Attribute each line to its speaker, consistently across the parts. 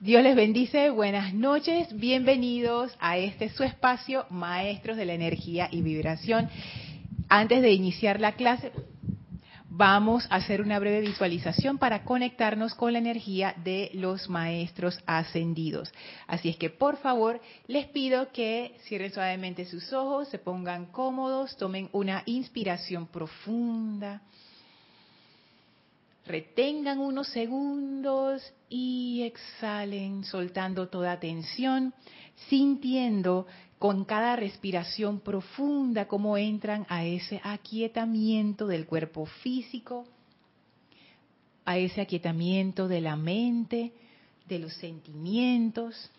Speaker 1: Dios les bendice, buenas noches, bienvenidos a este su espacio, Maestros de la Energía y Vibración. Antes de iniciar la clase, vamos a hacer una breve visualización para conectarnos con la energía de los Maestros ascendidos. Así es que por favor les pido que cierren suavemente sus ojos, se pongan cómodos, tomen una inspiración profunda retengan unos segundos y exhalen soltando toda tensión, sintiendo con cada respiración profunda cómo entran a ese aquietamiento del cuerpo físico, a ese aquietamiento de la mente, de los sentimientos,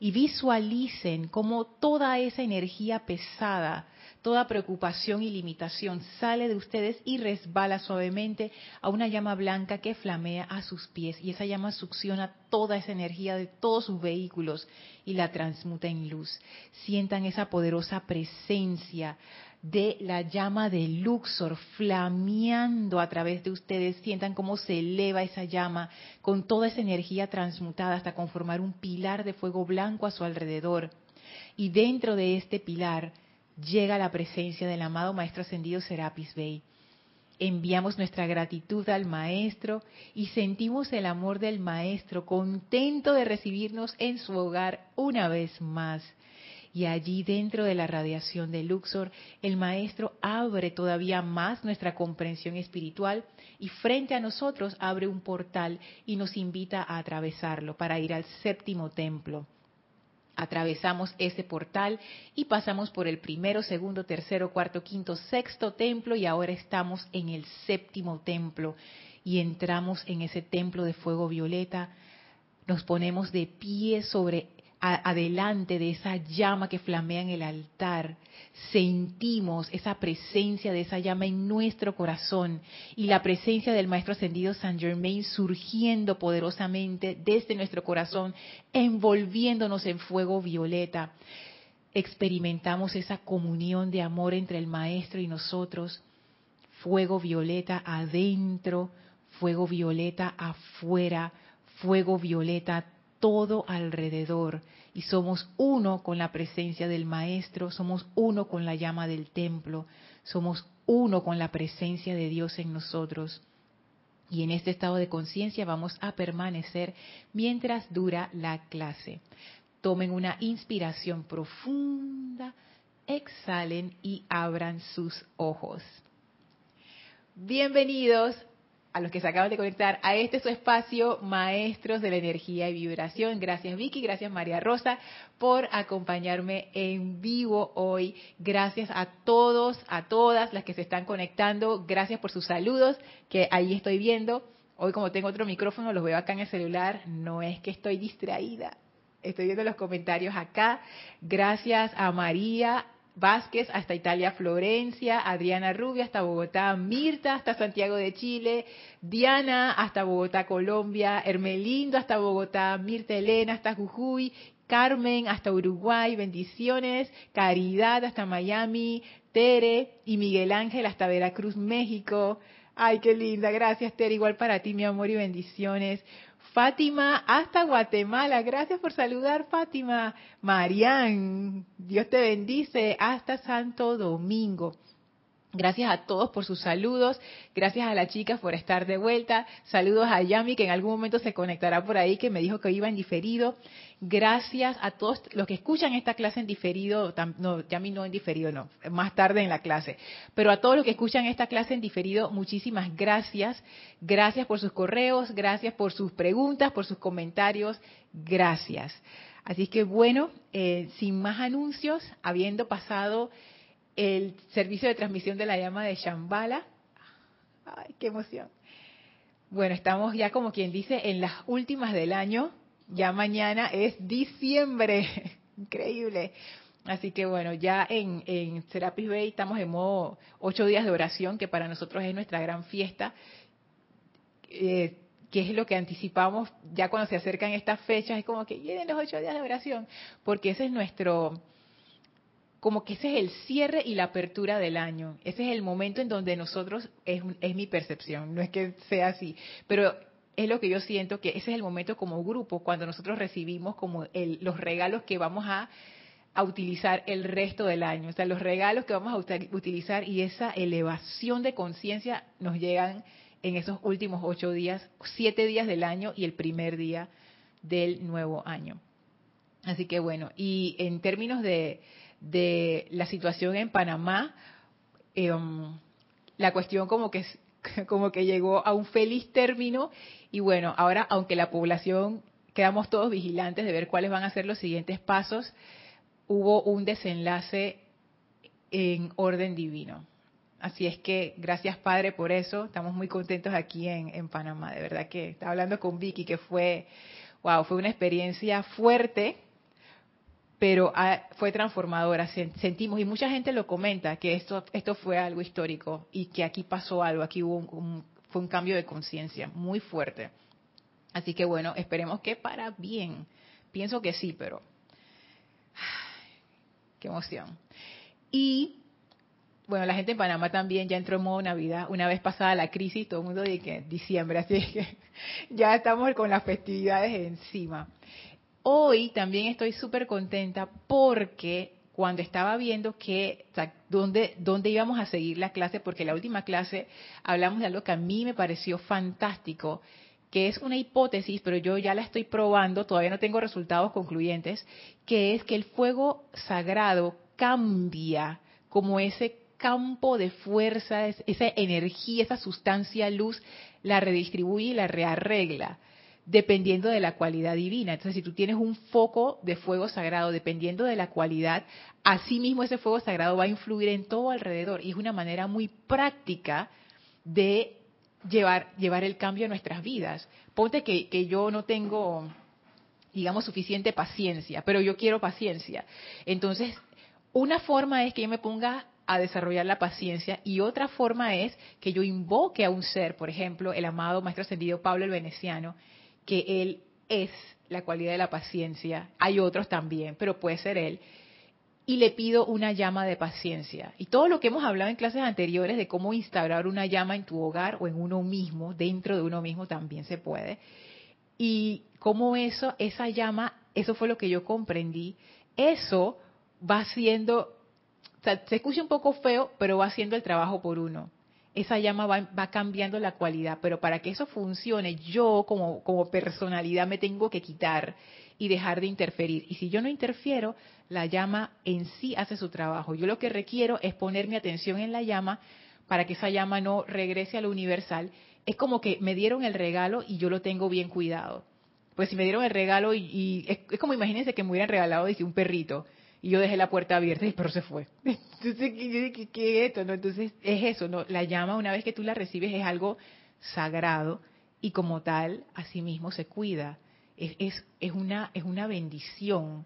Speaker 1: y visualicen cómo toda esa energía pesada toda preocupación y limitación sale de ustedes y resbala suavemente a una llama blanca que flamea a sus pies y esa llama succiona toda esa energía de todos sus vehículos y la transmuta en luz. Sientan esa poderosa presencia de la llama de Luxor flameando a través de ustedes. Sientan cómo se eleva esa llama con toda esa energía transmutada hasta conformar un pilar de fuego blanco a su alrededor. Y dentro de este pilar llega la presencia del amado Maestro Ascendido Serapis Bey. Enviamos nuestra gratitud al Maestro y sentimos el amor del Maestro, contento de recibirnos en su hogar una vez más. Y allí dentro de la radiación de Luxor, el Maestro abre todavía más nuestra comprensión espiritual y frente a nosotros abre un portal y nos invita a atravesarlo para ir al séptimo templo atravesamos ese portal y pasamos por el primero, segundo, tercero, cuarto, quinto, sexto templo y ahora estamos en el séptimo templo. Y entramos en ese templo de fuego violeta, nos ponemos de pie sobre adelante de esa llama que flamea en el altar, sentimos esa presencia de esa llama en nuestro corazón y la presencia del Maestro Ascendido San Germain surgiendo poderosamente desde nuestro corazón, envolviéndonos en fuego violeta. Experimentamos esa comunión de amor entre el Maestro y nosotros, fuego violeta adentro, fuego violeta afuera, fuego violeta todo alrededor y somos uno con la presencia del Maestro, somos uno con la llama del templo, somos uno con la presencia de Dios en nosotros. Y en este estado de conciencia vamos a permanecer mientras dura la clase. Tomen una inspiración profunda, exhalen y abran sus ojos. Bienvenidos a los que se acaban de conectar a este su espacio, Maestros de la Energía y Vibración. Gracias Vicky, gracias María Rosa por acompañarme en vivo hoy. Gracias a todos, a todas las que se están conectando. Gracias por sus saludos que ahí estoy viendo. Hoy como tengo otro micrófono, los veo acá en el celular. No es que estoy distraída. Estoy viendo los comentarios acá. Gracias a María, Vázquez hasta Italia, Florencia, Adriana Rubia hasta Bogotá, Mirta hasta Santiago de Chile, Diana hasta Bogotá, Colombia, Hermelindo hasta Bogotá, Mirta Elena hasta Jujuy, Carmen hasta Uruguay, bendiciones, Caridad hasta Miami, Tere y Miguel Ángel hasta Veracruz, México. Ay, qué linda, gracias Tere, igual para ti mi amor y bendiciones. Fátima hasta Guatemala. Gracias por saludar, Fátima. Marián, Dios te bendice hasta Santo Domingo. Gracias a todos por sus saludos. Gracias a las chicas por estar de vuelta. Saludos a Yami, que en algún momento se conectará por ahí, que me dijo que iba en diferido. Gracias a todos los que escuchan esta clase en diferido. No, Yami no en diferido, no. Más tarde en la clase. Pero a todos los que escuchan esta clase en diferido, muchísimas gracias. Gracias por sus correos. Gracias por sus preguntas, por sus comentarios. Gracias. Así que bueno, eh, sin más anuncios, habiendo pasado el servicio de transmisión de la llama de Shambhala. Ay, qué emoción. Bueno, estamos ya como quien dice en las últimas del año. Ya mañana es diciembre. Increíble. Así que bueno, ya en, en Serapis Bay estamos en modo ocho días de oración, que para nosotros es nuestra gran fiesta. Eh, que es lo que anticipamos ya cuando se acercan estas fechas, es como que lleguen los ocho días de oración, porque ese es nuestro, como que ese es el cierre y la apertura del año. Ese es el momento en donde nosotros, es, es mi percepción, no es que sea así, pero es lo que yo siento que ese es el momento como grupo cuando nosotros recibimos como los regalos que vamos a, a, utilizar el resto del año. O sea, los regalos que vamos a utilizar y esa elevación de conciencia nos llegan en esos últimos ocho días, siete días del año y el primer día del nuevo año. Así que bueno, y en términos de, de la situación en Panamá, eh, la cuestión como que como que llegó a un feliz término y bueno, ahora aunque la población quedamos todos vigilantes de ver cuáles van a ser los siguientes pasos, hubo un desenlace en orden divino. Así es que gracias Padre por eso, estamos muy contentos aquí en, en Panamá, de verdad que estaba hablando con Vicky que fue, wow, fue una experiencia fuerte, pero ah, fue transformadora, sentimos, y mucha gente lo comenta, que esto, esto fue algo histórico y que aquí pasó algo, aquí hubo un, fue un cambio de conciencia muy fuerte. Así que bueno, esperemos que para bien. Pienso que sí, pero qué emoción. Y bueno, la gente en Panamá también ya entró en modo Navidad. Una vez pasada la crisis, todo el mundo dice que diciembre, así que ya estamos con las festividades encima. Hoy también estoy súper contenta porque cuando estaba viendo que, dónde, dónde íbamos a seguir la clase, porque la última clase hablamos de algo que a mí me pareció fantástico, que es una hipótesis, pero yo ya la estoy probando, todavía no tengo resultados concluyentes, que es que el fuego sagrado cambia como ese campo de fuerza, esa energía, esa sustancia luz, la redistribuye y la rearregla dependiendo de la cualidad divina. Entonces, si tú tienes un foco de fuego sagrado, dependiendo de la cualidad, así mismo ese fuego sagrado va a influir en todo alrededor. Y es una manera muy práctica de llevar, llevar el cambio a nuestras vidas. Ponte que, que yo no tengo, digamos, suficiente paciencia, pero yo quiero paciencia. Entonces, una forma es que yo me ponga a desarrollar la paciencia y otra forma es que yo invoque a un ser, por ejemplo, el amado Maestro Ascendido Pablo el Veneciano, que él es la cualidad de la paciencia. Hay otros también, pero puede ser él. Y le pido una llama de paciencia. Y todo lo que hemos hablado en clases anteriores de cómo instaurar una llama en tu hogar o en uno mismo, dentro de uno mismo también se puede. Y cómo eso, esa llama, eso fue lo que yo comprendí. Eso va haciendo, o sea, se escucha un poco feo, pero va haciendo el trabajo por uno esa llama va, cambiando la cualidad, pero para que eso funcione, yo como, como personalidad me tengo que quitar y dejar de interferir. Y si yo no interfiero, la llama en sí hace su trabajo. Yo lo que requiero es poner mi atención en la llama para que esa llama no regrese a lo universal. Es como que me dieron el regalo y yo lo tengo bien cuidado. Pues si me dieron el regalo y, es, como imagínense que me hubieran regalado dice, un perrito y yo dejé la puerta abierta y el perro se fue. Entonces, ¿qué, es esto? ¿no? Entonces, es eso, ¿no? La llama, una vez que tú la recibes, es algo sagrado y como tal, mismo se cuida. Es, es, es, una, es una bendición.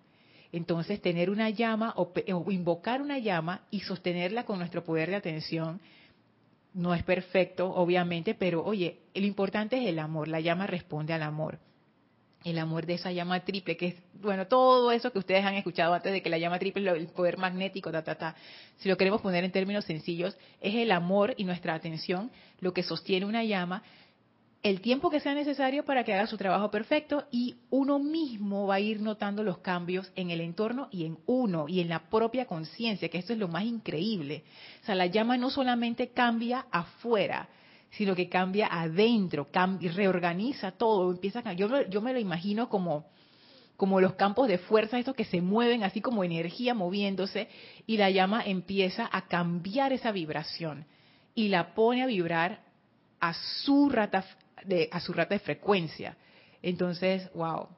Speaker 1: Entonces, tener una llama o, o invocar una llama y sostenerla con nuestro poder de atención no es perfecto, obviamente, pero oye, lo importante es el amor. La llama responde al amor el amor de esa llama triple, que es, bueno, todo eso que ustedes han escuchado antes de que la llama triple, el poder magnético, ta, ta, ta, si lo queremos poner en términos sencillos, es el amor y nuestra atención lo que sostiene una llama, el tiempo que sea necesario para que haga su trabajo perfecto y uno mismo va a ir notando los cambios en el entorno y en uno y en la propia conciencia, que esto es lo más increíble. O sea, la llama no solamente cambia afuera, sino que cambia adentro, cambia, reorganiza todo, empieza a, yo, yo me lo imagino como, como los campos de fuerza, estos que se mueven así como energía moviéndose, y la llama empieza a cambiar esa vibración y la pone a vibrar a su rata de, a su rata de frecuencia. Entonces, wow,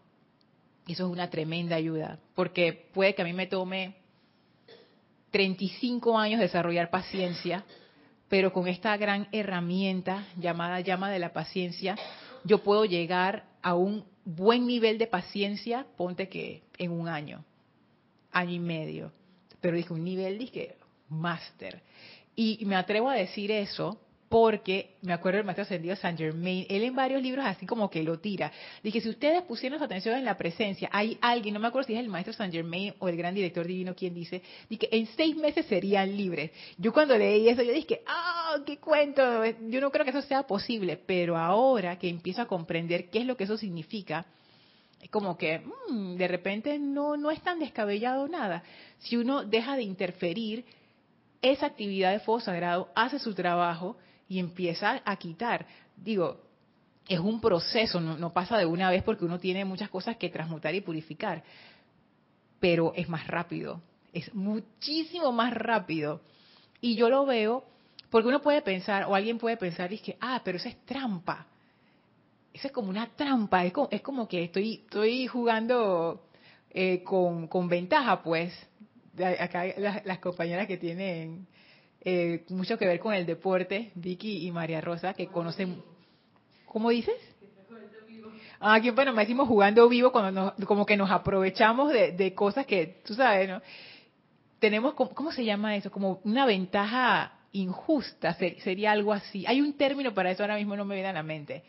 Speaker 1: eso es una tremenda ayuda, porque puede que a mí me tome 35 años desarrollar paciencia, pero con esta gran herramienta llamada llama de la paciencia, yo puedo llegar a un buen nivel de paciencia, ponte que en un año, año y medio. Pero dije un nivel, dije, máster. Y me atrevo a decir eso porque me acuerdo del maestro ascendido Saint Germain, él en varios libros así como que lo tira. Dije, si ustedes pusieron su atención en la presencia, hay alguien, no me acuerdo si es el maestro Saint Germain o el gran director divino quien dice, que en seis meses serían libres. Yo cuando leí eso, yo dije, ah, qué cuento, yo no creo que eso sea posible, pero ahora que empiezo a comprender qué es lo que eso significa, es como que mm, de repente no, no es tan descabellado nada. Si uno deja de interferir, esa actividad de fuego sagrado hace su trabajo y empieza a quitar. Digo, es un proceso, no, pasa de una vez porque uno tiene muchas cosas que transmutar y purificar, pero es más rápido, es muchísimo más rápido. Y yo lo veo porque uno puede pensar, o alguien puede pensar, y es que, ah, pero eso es trampa. Eso es como una trampa, es como, que estoy, estoy jugando eh, con, con ventaja, pues. Acá las compañeras que tienen eh, mucho que ver con el deporte, Vicky y María Rosa, que conocen... ¿Cómo dices? Ah, aquí, bueno, me decimos jugando vivo cuando como que nos aprovechamos de, cosas que, tú sabes, ¿no? Tenemos, ¿cómo se llama eso? Como una ventaja injusta, sería algo así. Hay un término para eso, ahora mismo no me viene a la mente.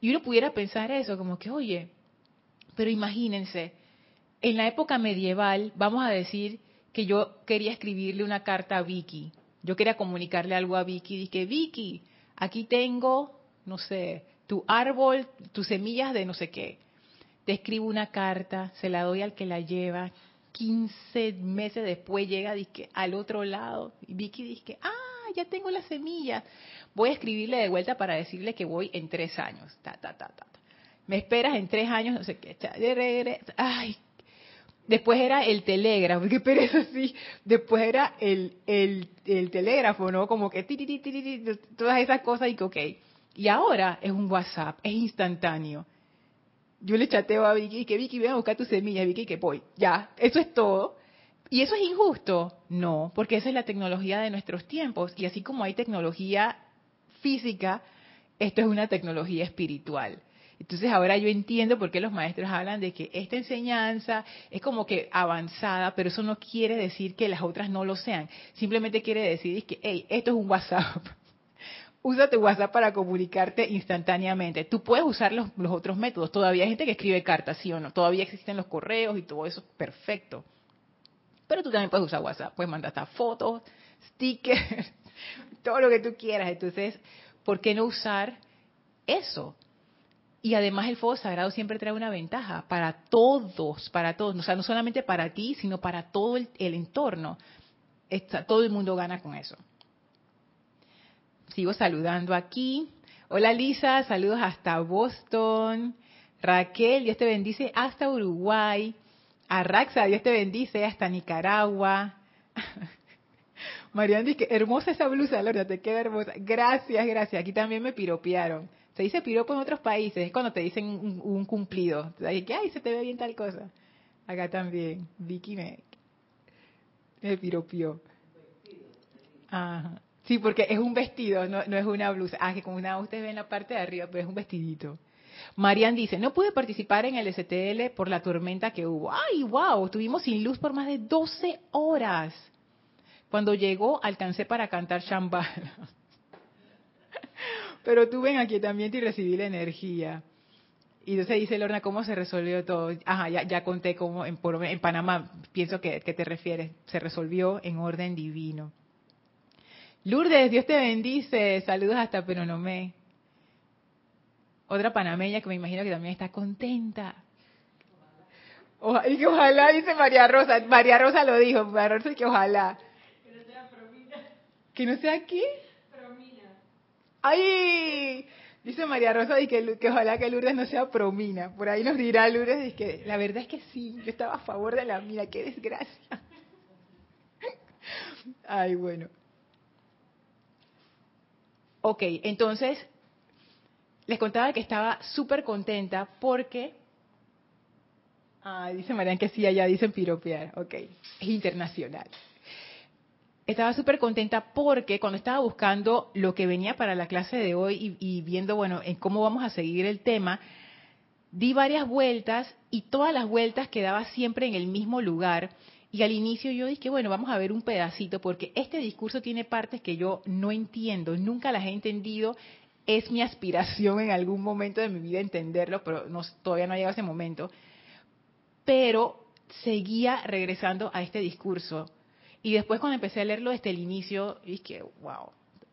Speaker 1: Y uno pudiera pensar eso, como que, oye, pero imagínense, en la época medieval, vamos a decir que yo quería escribirle una carta a Vicky yo quería comunicarle algo a Vicky, dije, Vicky, aquí tengo, no sé, tu árbol, tus semillas de no sé qué. Te escribo una carta, se la doy al que la lleva, 15 meses después llega dije, al otro lado y Vicky dice, ah, ya tengo las semillas. Voy a escribirle de vuelta para decirle que voy en tres años. Ta, ta, ta, ta. Me esperas en tres años, no sé qué. Ay, Después era el telégrafo, qué pereza así. Después era el, el, el telégrafo, ¿no? Como que ti, ti, ti, todas esas cosas y que ok. Y ahora es un WhatsApp, es instantáneo. Yo le chateo a Vicky y que Vicky, ven a buscar tus semillas, Vicky, que voy. Ya, eso es todo. ¿Y eso es injusto? No, porque esa es la tecnología de nuestros tiempos. Y así como hay tecnología física, esto es una tecnología espiritual. Entonces ahora yo entiendo por qué los maestros hablan de que esta enseñanza es como que avanzada, pero eso no quiere decir que las otras no lo sean. Simplemente quiere decir que, hey, esto es un WhatsApp. Usa tu WhatsApp para comunicarte instantáneamente. Tú puedes usar los, los, otros métodos. Todavía hay gente que escribe cartas, ¿sí o no? Todavía existen los correos y todo eso, perfecto. Pero tú también puedes usar WhatsApp. Puedes mandar hasta fotos, stickers, todo lo que tú quieras. Entonces, ¿por qué no usar eso? Y además el fuego sagrado siempre trae una ventaja para todos, para todos, o sea, no solamente para ti, sino para todo el, entorno. todo el mundo gana con eso. Sigo saludando aquí. Hola Lisa, saludos hasta Boston. Raquel, Dios te bendice hasta Uruguay. Arraxa, Dios te bendice hasta Nicaragua. Mariana dice, hermosa esa blusa, Lorna, te queda hermosa. Gracias, gracias. Aquí también me piropearon. Se dice piropo en otros países, es cuando te dicen un, cumplido. que, ay, se te ve bien tal cosa. Acá también, Vicky me, me piropió. Ajá. Sí, porque es un vestido, no, es una blusa. Ah, que como una, ustedes ven la parte de arriba, pero es un vestidito. Marian dice, no pude participar en el STL por la tormenta que hubo. ¡Ay, wow! Estuvimos sin luz por más de 12 horas. Cuando llegó, alcancé para cantar Shambhala. Pero tú ven aquí también y recibí la energía. Y entonces dice Lorna, ¿cómo se resolvió todo? Ajá, ya, ya conté cómo en, en Panamá, pienso que, que, te refieres, se resolvió en orden divino. Lourdes, Dios te bendice, saludos hasta Peronomé. Otra panameña que me imagino que también está contenta. Ojalá, y que ojalá, dice María Rosa, María Rosa lo dijo, María Rosa, que ojalá. Que no sea promina. ¿Que no sea qué? ¡Ay! Dice María Rosa y que, ojalá que Lourdes no sea promina. Por ahí nos dirá Lourdes y que la verdad es que sí, yo estaba a favor de la mina, qué desgracia. Ay, bueno. Ok, entonces les contaba que estaba súper contenta porque... Ah, dice Marian que sí, allá dicen piropear. Ok, es internacional estaba súper contenta porque cuando estaba buscando lo que venía para la clase de hoy y, viendo, bueno, en cómo vamos a seguir el tema, di varias vueltas y todas las vueltas quedaba siempre en el mismo lugar. Y al inicio yo dije, bueno, vamos a ver un pedacito, porque este discurso tiene partes que yo no entiendo, nunca las he entendido. Es mi aspiración en algún momento de mi vida entenderlo, pero no, todavía no ha llegado ese momento. Pero seguía regresando a este discurso. Y después cuando empecé a leerlo desde el inicio, dije, wow,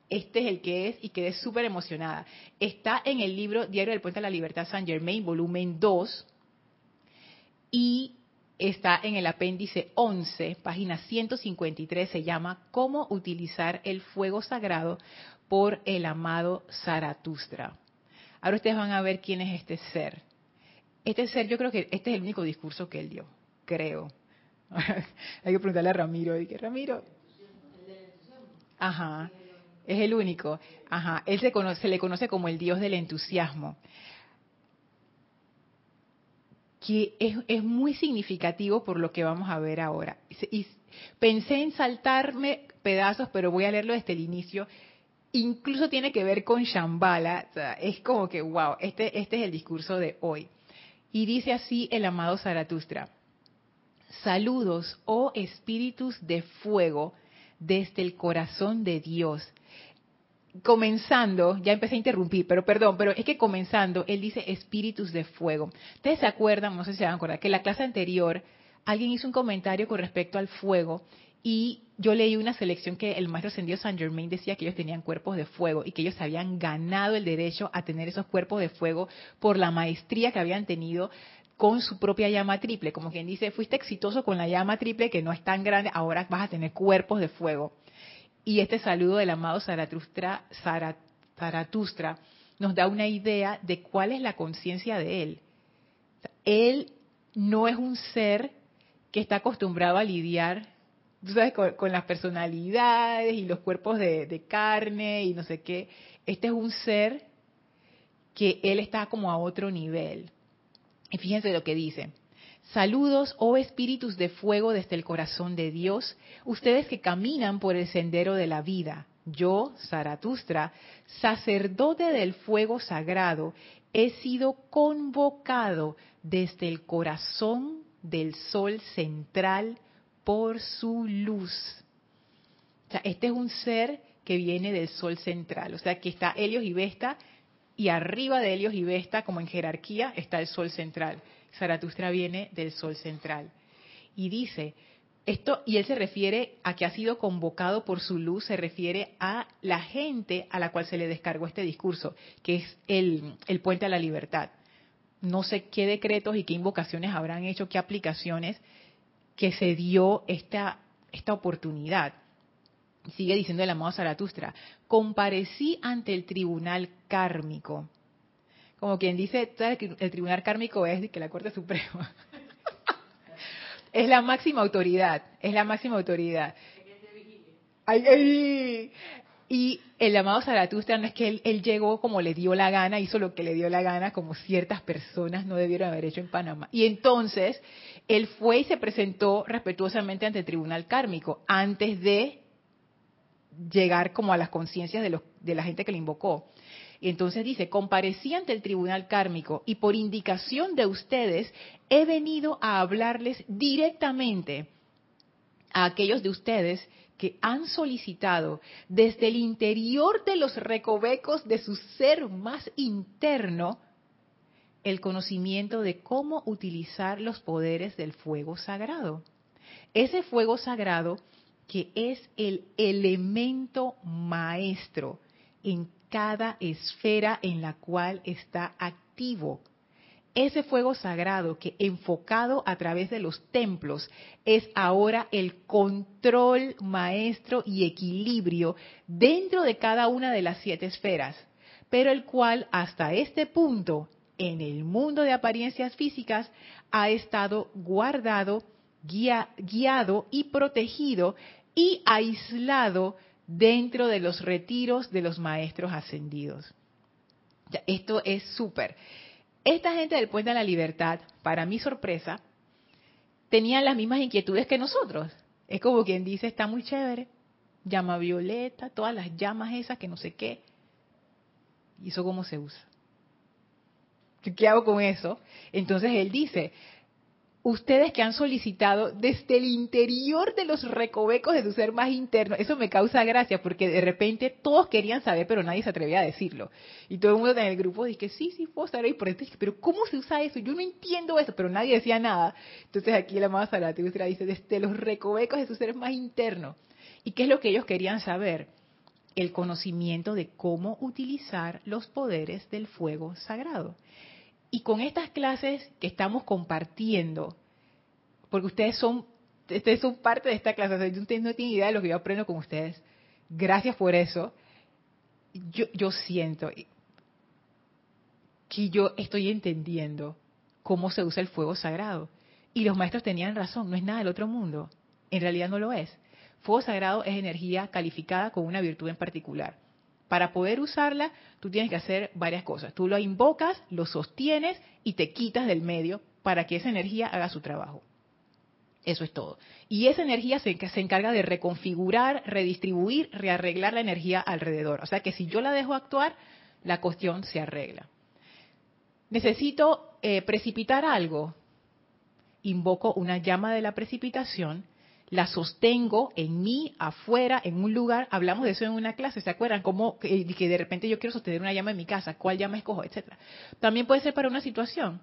Speaker 1: este es el que es y quedé súper emocionada. Está en el libro Diario del Puente de la Libertad San Germain, volumen 2, y está en el apéndice 11, página 153, se llama Cómo utilizar el fuego sagrado por el amado Zaratustra. Ahora ustedes van a ver quién es este ser. Este ser, yo creo que este es el único discurso que él dio, creo. Hay que preguntarle a Ramiro, que Ramiro. Ajá, es el único. Ajá, él se, conoce, se le conoce como el dios del entusiasmo que es, muy significativo por lo que vamos a ver ahora. Y pensé en saltarme pedazos, pero voy a leerlo desde el inicio. Incluso tiene que ver con Shambhala. es como que, wow, este, este es el discurso de hoy. Y dice así el amado Zaratustra. Saludos, oh espíritus de fuego, desde el corazón de Dios comenzando, ya empecé a interrumpir, pero perdón, pero es que comenzando, él dice espíritus de fuego. Ustedes se acuerdan, no sé si se van a acordar, que en la clase anterior alguien hizo un comentario con respecto al fuego y yo leí una selección que el maestro ascendido Saint Germain decía que ellos tenían cuerpos de fuego y que ellos habían ganado el derecho a tener esos cuerpos de fuego por la maestría que habían tenido con su propia llama triple. Como quien dice, fuiste exitoso con la llama triple que no es tan grande, ahora vas a tener cuerpos de fuego. Y este saludo del amado Zaratustra, nos da una idea de cuál es la conciencia de él. Él no es un ser que está acostumbrado a lidiar sabes, con, las personalidades y los cuerpos de, de carne y no sé qué. Este es un ser que él está como a otro nivel. Fíjense lo que dice. Saludos, oh espíritus de fuego desde el corazón de Dios, ustedes que caminan por el sendero de la vida. Yo, Zaratustra, sacerdote del fuego sagrado, he sido convocado desde el corazón del sol central por su luz. O sea, este es un ser que viene del sol central, o sea, que está Helios y Vesta, y arriba de Helios y Vesta, como en jerarquía, está el sol central. Zaratustra viene del sol central. Y dice, esto, y él se refiere a que ha sido convocado por su luz, se refiere a la gente a la cual se le descargó este discurso, que es el, el puente a la libertad. No sé qué decretos y qué invocaciones habrán hecho, qué aplicaciones que se dio esta, esta oportunidad. Sigue diciendo el amado Zaratustra, comparecí ante el tribunal kármico como quien dice, el tribunal kármico es que la Corte Suprema. es la máxima autoridad, es la máxima autoridad. Y el llamado Zaratustra no es que él, él, llegó como le dio la gana, hizo lo que le dio la gana, como ciertas personas no debieron haber hecho en Panamá. Y entonces él fue y se presentó respetuosamente ante el tribunal kármico antes de llegar como a las conciencias de, de la gente que le invocó. Y entonces dice, comparecí ante el tribunal kármico y por indicación de ustedes he venido a hablarles directamente a aquellos de ustedes que han solicitado desde el interior de los recovecos de su ser más interno el conocimiento de cómo utilizar los poderes del fuego sagrado. Ese fuego sagrado que es el elemento maestro en cada esfera en la cual está activo. Ese fuego sagrado que enfocado a través de los templos es ahora el control maestro y equilibrio dentro de cada una de las siete esferas, pero el cual hasta este punto en el mundo de apariencias físicas ha estado guardado, guiado y protegido y aislado dentro de los retiros de los maestros ascendidos. esto es súper. Esta gente del Puente de la Libertad, para mi sorpresa, tenían las mismas inquietudes que nosotros. Es como quien dice, está muy chévere, llama violeta, todas las llamas esas que no sé qué. ¿Y eso cómo se usa? ¿Qué hago con eso? Entonces él dice, ustedes que han solicitado desde el interior de los recovecos de su ser más interno, eso me causa gracia porque de repente todos querían saber, pero nadie se atrevía a decirlo. Y todo el mundo en el grupo dice, sí, sí, puedo estar ahí, por eso pero ¿cómo se usa eso? Yo no entiendo eso, pero nadie decía nada. Entonces aquí la amada Salate dice, desde los recovecos de su ser más interno. ¿Y qué es lo que ellos querían saber? El conocimiento de cómo utilizar los poderes del fuego sagrado. Y con estas clases que estamos compartiendo, porque ustedes son, ustedes son parte de esta clase, ustedes no tienen idea de lo que yo aprendo con ustedes. Gracias por eso. Yo, yo siento que yo estoy entendiendo cómo se usa el fuego sagrado. Y los maestros tenían razón, no es nada del otro mundo. En realidad no lo es. Fuego sagrado es energía calificada con una virtud en particular. Para poder usarla, tú tienes que hacer varias cosas. Tú lo invocas, lo sostienes y te quitas del medio para que esa energía haga su trabajo. Eso es todo. Y esa energía se, encarga de reconfigurar, redistribuir, rearreglar la energía alrededor. O sea que si yo la dejo actuar, la cuestión se arregla. Necesito eh, precipitar algo. Invoco una llama de la precipitación la sostengo en mí, afuera, en un lugar. Hablamos de eso en una clase, ¿se acuerdan? Como que, de repente yo quiero sostener una llama en mi casa, ¿cuál llama escojo? Etcétera. También puede ser para una situación.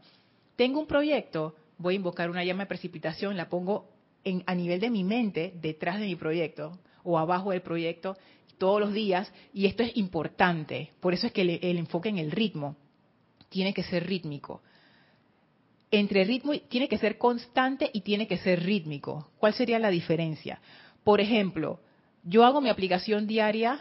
Speaker 1: Tengo un proyecto, voy a invocar una llama de precipitación, la pongo en, a nivel de mi mente, detrás de mi proyecto, o abajo del proyecto, todos los días, y esto es importante. Por eso es que el enfoque en el ritmo tiene que ser rítmico entre ritmo tiene que ser constante y tiene que ser rítmico. ¿Cuál sería la diferencia? Por ejemplo, yo hago mi aplicación diaria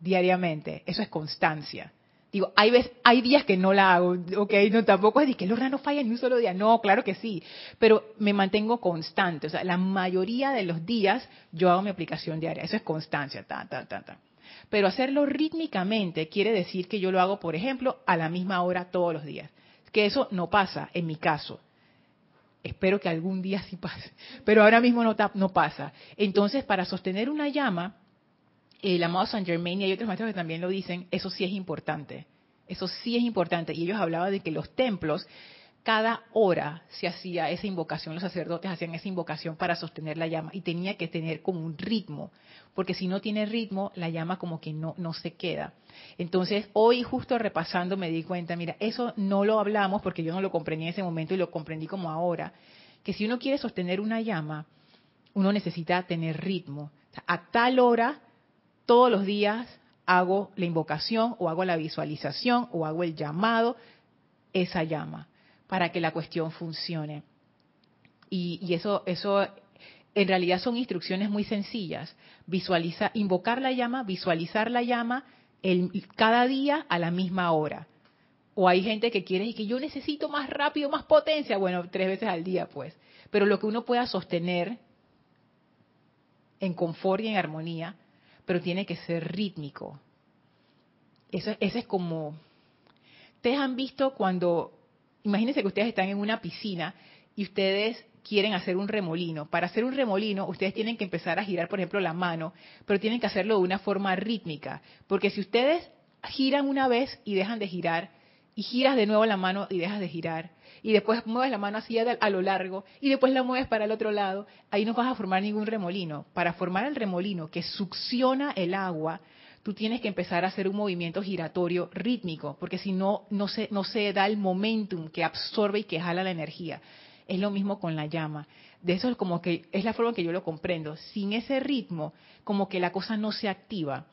Speaker 1: diariamente, eso es constancia. Digo, hay hay días que no la hago, ok, no tampoco es de que Lorna no falla ni un solo día, no, claro que sí, pero me mantengo constante, o sea, la mayoría de los días yo hago mi aplicación diaria, eso es constancia, ta, ta, ta, ta. Pero hacerlo rítmicamente quiere decir que yo lo hago, por ejemplo, a la misma hora todos los días que eso no pasa en mi caso. Espero que algún día sí pase, pero ahora mismo no, no pasa. Entonces, para sostener una llama, el amado Saint Germain y hay otros maestros que también lo dicen, eso sí es importante. Eso sí es importante. Y ellos hablaban de que los templos cada hora se hacía esa invocación, los sacerdotes hacían esa invocación para sostener la llama y tenía que tener como un ritmo, porque si no tiene ritmo, la llama como que no, no se queda. Entonces, hoy justo repasando me di cuenta, mira, eso no lo hablamos porque yo no lo comprendí en ese momento y lo comprendí como ahora, que si uno quiere sostener una llama, uno necesita tener ritmo. a tal hora, todos los días hago la invocación o hago la visualización o hago el llamado, esa llama para que la cuestión funcione. Y, eso, eso en realidad son instrucciones muy sencillas. Visualiza, invocar la llama, visualizar la llama el, cada día a la misma hora. O hay gente que quiere y que yo necesito más rápido, más potencia. Bueno, tres veces al día, pues. Pero lo que uno pueda sostener en confort y en armonía, pero tiene que ser rítmico. Eso, ese es como... Ustedes han visto cuando imagínense que ustedes están en una piscina y ustedes quieren hacer un remolino. Para hacer un remolino, ustedes tienen que empezar a girar, por ejemplo, la mano, pero tienen que hacerlo de una forma rítmica. Porque si ustedes giran una vez y dejan de girar, y giras de nuevo la mano y dejas de girar, y después mueves la mano así a lo largo, y después la mueves para el otro lado, ahí no vas a formar ningún remolino. Para formar el remolino que succiona el agua, tú tienes que empezar a hacer un movimiento giratorio rítmico, porque si no, no se, no se da el momentum que absorbe y que jala la energía. Es lo mismo con la llama. De eso es como que es la forma en que yo lo comprendo. Sin ese ritmo, como que la cosa no se activa.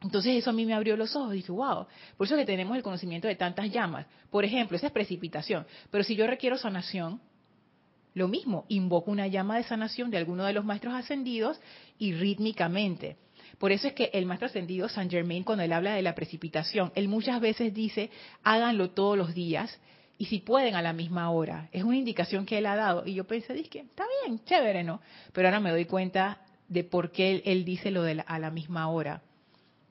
Speaker 1: Entonces eso a mí me abrió los ojos. Dije, wow, por eso que tenemos el conocimiento de tantas llamas. Por ejemplo, esa es precipitación. Pero si yo requiero sanación, lo mismo, invoco una llama de sanación de alguno de los maestros ascendidos y rítmicamente. Por eso es que el maestro ascendido San Germain, cuando él habla de la precipitación, él muchas veces dice, háganlo todos los días y si pueden a la misma hora. Es una indicación que él ha dado. Y yo pensé, dije, está bien, chévere, ¿no? Pero ahora me doy cuenta de por qué él, dice lo de a la misma hora.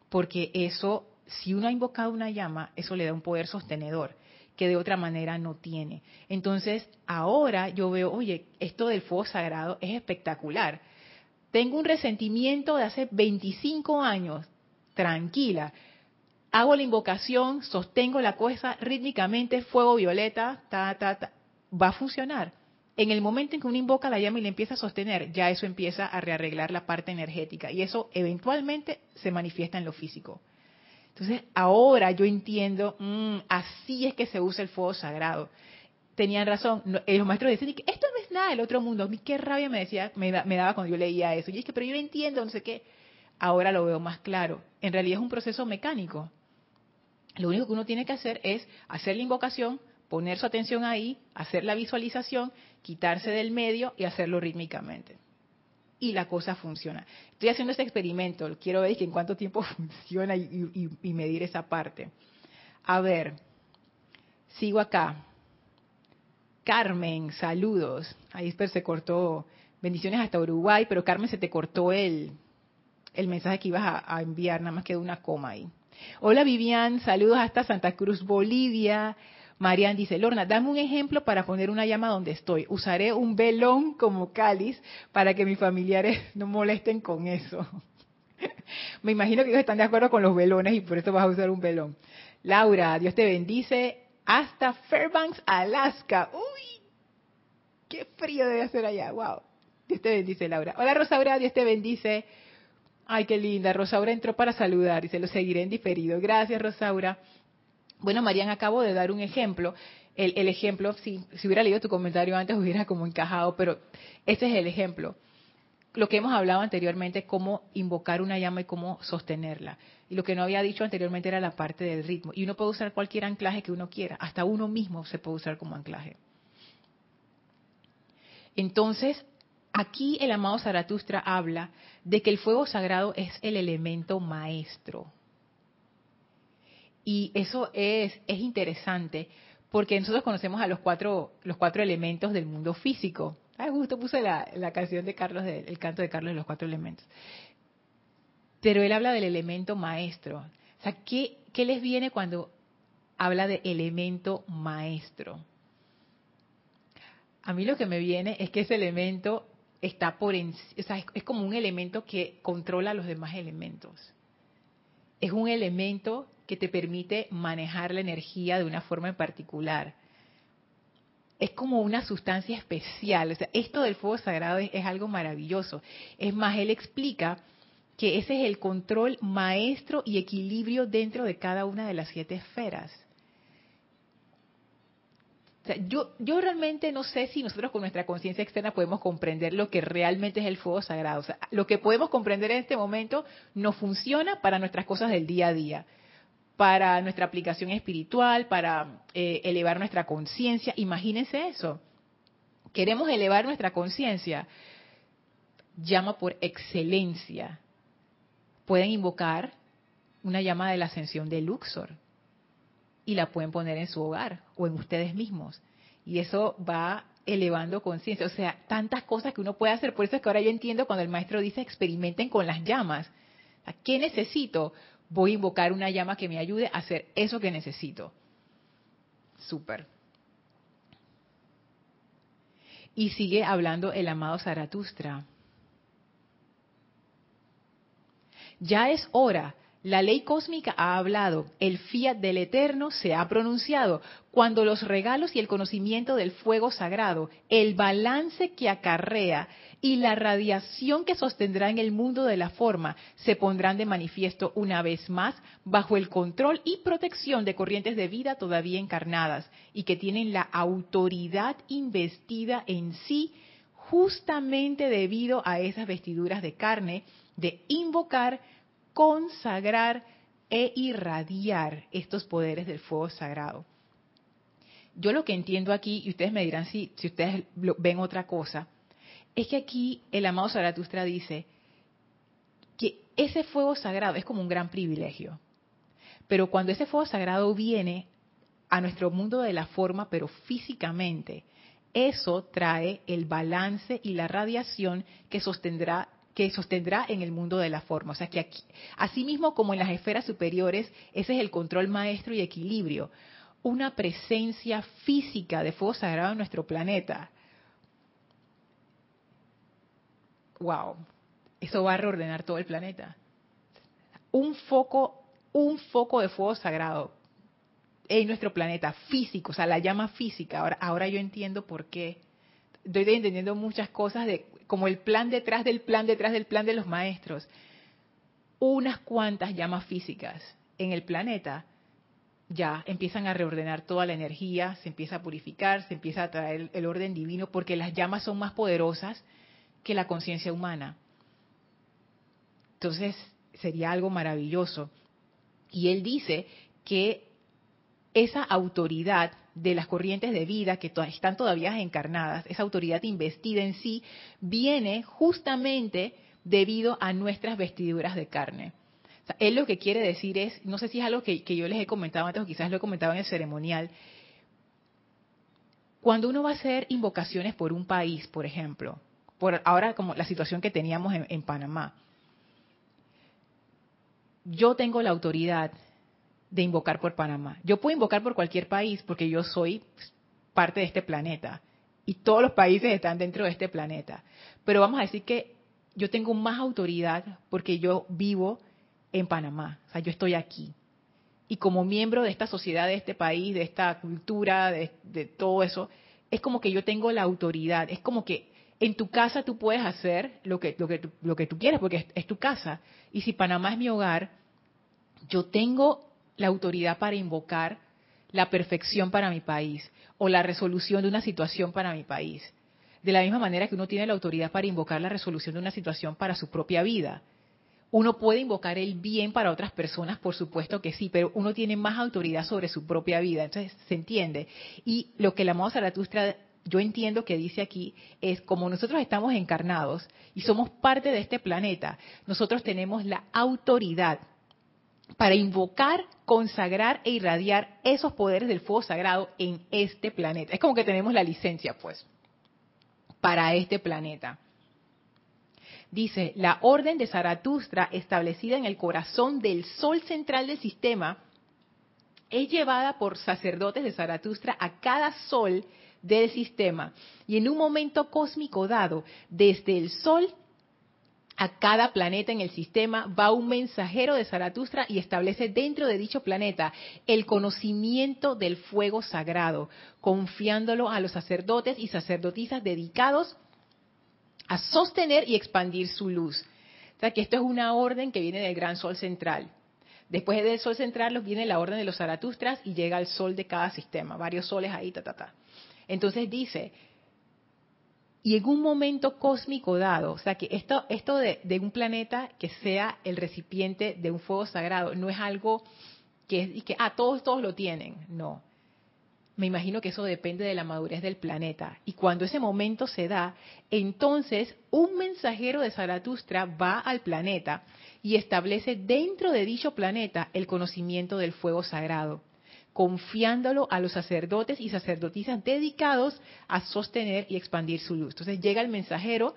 Speaker 1: Porque eso, si uno ha invocado una llama, eso le da un poder sostenedor que de otra manera no tiene. Entonces, ahora yo veo, oye, esto del fuego sagrado es espectacular tengo un resentimiento de hace 25 años, tranquila. Hago la invocación, sostengo la cosa rítmicamente, fuego violeta, ta, ta, ta. Va a funcionar. en el momento en que uno invoca la llama y le empieza a sostener, ya eso empieza a rearreglar la parte energética y eso eventualmente se manifiesta en lo físico. Entonces, ahora yo entiendo, mm, así es que se usa el fuego sagrado. Tenían razón, eh, los maestros decían que esto no es nada del otro mundo. A mí qué rabia me decía, me, daba cuando yo leía eso. Y es que, pero yo no entiendo, no sé qué. Ahora lo veo más claro. En realidad es un proceso mecánico. Lo único que uno tiene que hacer es hacer la invocación, poner su atención ahí, hacer la visualización, quitarse del medio y hacerlo rítmicamente. Y la cosa funciona. Estoy haciendo este experimento, quiero ver en cuánto tiempo funciona y, medir esa parte. A ver, sigo acá. Carmen, saludos. Ahí se cortó. Bendiciones hasta Uruguay, pero Carmen se te cortó el, el mensaje que ibas a, enviar, nada más quedó una coma ahí. Hola Vivian, saludos hasta Santa Cruz, Bolivia. Marian dice, Lorna, dame un ejemplo para poner una llama donde estoy. Usaré un velón como cáliz para que mis familiares no molesten con eso. Me imagino que ellos están de acuerdo con los velones y por eso vas a usar un velón. Laura, Dios te bendice hasta Fairbanks, Alaska. Uy, qué frío debe hacer allá. Wow. Dios te bendice, Laura. Hola, Rosaura, Dios te bendice. Ay, qué linda. Rosaura entró para saludar y se lo seguiré en diferido. Gracias, Rosaura. Bueno, Marian, acabo de dar un ejemplo. El, ejemplo, si, si, hubiera leído tu comentario antes, hubiera como encajado, pero este es el ejemplo. Lo que hemos hablado anteriormente, cómo invocar una llama y cómo sostenerla. Y lo que no había dicho anteriormente era la parte del ritmo. Y uno puede usar cualquier anclaje que uno quiera, hasta uno mismo se puede usar como anclaje. Entonces, aquí el amado Zaratustra habla de que el fuego sagrado es el elemento maestro y eso es, es interesante porque nosotros conocemos a los cuatro, los cuatro elementos del mundo físico. Ah, justo puse la, la canción de Carlos, el canto de Carlos de los cuatro elementos. Pero él habla del elemento maestro. O sea, ¿qué, les viene cuando habla de elemento maestro? A mí lo que me viene es que ese elemento está por en, o sea, es, como un elemento que controla los demás elementos. Es un elemento que te permite manejar la energía de una forma en particular. Es como una sustancia especial. O sea, esto del fuego sagrado es, algo maravilloso. Es más, él explica que ese es el control maestro y equilibrio dentro de cada una de las siete esferas. yo, yo realmente no sé si nosotros con nuestra conciencia externa podemos comprender lo que realmente es el fuego sagrado. O sea, lo que podemos comprender en este momento no funciona para nuestras cosas del día a día para nuestra aplicación espiritual, para eh, elevar nuestra conciencia. Imagínense eso. Queremos elevar nuestra conciencia. Llama por excelencia. Pueden invocar una llama de la ascensión de Luxor y la pueden poner en su hogar o en ustedes mismos. Y eso va elevando conciencia. O sea, tantas cosas que uno puede hacer. Por eso es que ahora yo entiendo cuando el maestro dice experimenten con las llamas. ¿Qué necesito? voy a invocar una llama que me ayude a hacer eso que necesito. Súper. Y sigue hablando el amado Zaratustra. Ya es hora la ley cósmica ha hablado, el fiat del eterno se ha pronunciado. Cuando los regalos y el conocimiento del fuego sagrado, el balance que acarrea y la radiación que sostendrá en el mundo de la forma se pondrán de manifiesto una vez más bajo el control y protección de corrientes de vida todavía encarnadas y que tienen la autoridad investida en sí justamente debido a esas vestiduras de carne de invocar consagrar e irradiar estos poderes del fuego sagrado. Yo lo que entiendo aquí, y ustedes me dirán si, si ustedes ven otra cosa, es que aquí el amado Zaratustra dice que ese fuego sagrado es como un gran privilegio. Pero cuando ese fuego sagrado viene a nuestro mundo de la forma, pero físicamente, eso trae el balance y la radiación que sostendrá que sostendrá en el mundo de la forma. O sea que aquí, así mismo como en las esferas superiores, ese es el control maestro y equilibrio. Una presencia física de fuego sagrado en nuestro planeta. Wow, eso va a reordenar todo el planeta. Un foco, un foco de fuego sagrado en nuestro planeta físico, o sea, la llama física. Ahora, ahora yo entiendo por qué estoy entendiendo muchas cosas de como el plan detrás del plan detrás del plan de los maestros. Unas cuantas llamas físicas en el planeta ya empiezan a reordenar toda la energía, se empieza a purificar, se empieza a traer el orden divino, porque las llamas son más poderosas que la conciencia humana. Entonces, sería algo maravilloso. Y él dice que esa autoridad de las corrientes de vida que están todavía encarnadas, esa autoridad investida en sí, viene justamente debido a nuestras vestiduras de carne. él lo que quiere decir es, no sé si es algo que, yo les he comentado antes o quizás lo he comentado en el ceremonial, cuando uno va a hacer invocaciones por un país, por ejemplo, por ahora como la situación que teníamos en Panamá, yo tengo la autoridad de invocar por Panamá. Yo puedo invocar por cualquier país porque yo soy parte de este planeta y todos los países están dentro de este planeta. Pero vamos a decir que yo tengo más autoridad porque yo vivo en Panamá, o sea, yo estoy aquí. Y como miembro de esta sociedad, de este país, de esta cultura, de, todo eso, es como que yo tengo la autoridad, es como que en tu casa tú puedes hacer lo que, lo que, lo que tú quieres porque es tu casa. Y si Panamá es mi hogar, yo tengo la autoridad para invocar la perfección para mi país o la resolución de una situación para mi país. De la misma manera que uno tiene la autoridad para invocar la resolución de una situación para su propia vida. Uno puede invocar el bien para otras personas, por supuesto que sí, pero uno tiene más autoridad sobre su propia vida. Entonces, se entiende. Y lo que la amado Zaratustra, yo entiendo que dice aquí, es como nosotros estamos encarnados y somos parte de este planeta, nosotros tenemos la autoridad para invocar, consagrar e irradiar esos poderes del fuego sagrado en este planeta. Es como que tenemos la licencia, pues, para este planeta. Dice, la orden de Zaratustra, establecida en el corazón del sol central del sistema, es llevada por sacerdotes de Zaratustra a cada sol del sistema. Y en un momento cósmico dado, desde el sol a cada planeta en el sistema va un mensajero de Zaratustra y establece dentro de dicho planeta el conocimiento del fuego sagrado, confiándolo a los sacerdotes y sacerdotisas dedicados a sostener y expandir su luz. O sea que esto es una orden que viene del gran sol central. Después del sol central viene la orden de los Zaratustras y llega al sol de cada sistema, varios soles ahí, ta, ta, ta. Entonces dice, y en un momento cósmico dado, o sea que esto, esto de, un planeta que sea el recipiente de un fuego sagrado, no es algo que es que, ah, todos, todos lo tienen, no. Me imagino que eso depende de la madurez del planeta. Y cuando ese momento se da, entonces un mensajero de Zaratustra va al planeta y establece dentro de dicho planeta el conocimiento del fuego sagrado confiándolo a los sacerdotes y sacerdotisas dedicados a sostener y expandir su luz. Entonces llega el mensajero,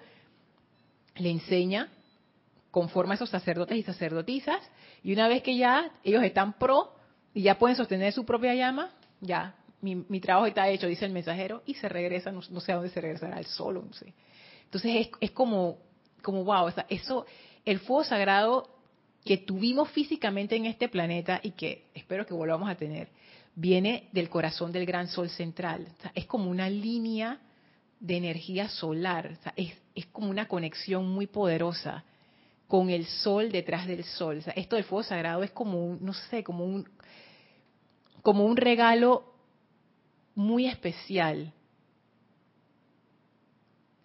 Speaker 1: le enseña, conforma a esos sacerdotes y sacerdotisas, y una vez que ya ellos están pro y ya pueden sostener su propia llama, ya mi, trabajo está hecho, dice el mensajero, y se regresa, no, sé a dónde se regresará, al sol, no sé. Entonces es, es como, como wow, eso, el fuego sagrado que tuvimos físicamente en este planeta y que espero que volvamos a tener, viene del corazón del gran sol central. es como una línea de energía solar, es, como una conexión muy poderosa con el sol detrás del sol. esto del fuego sagrado es como un, no sé, como un, como un regalo muy especial.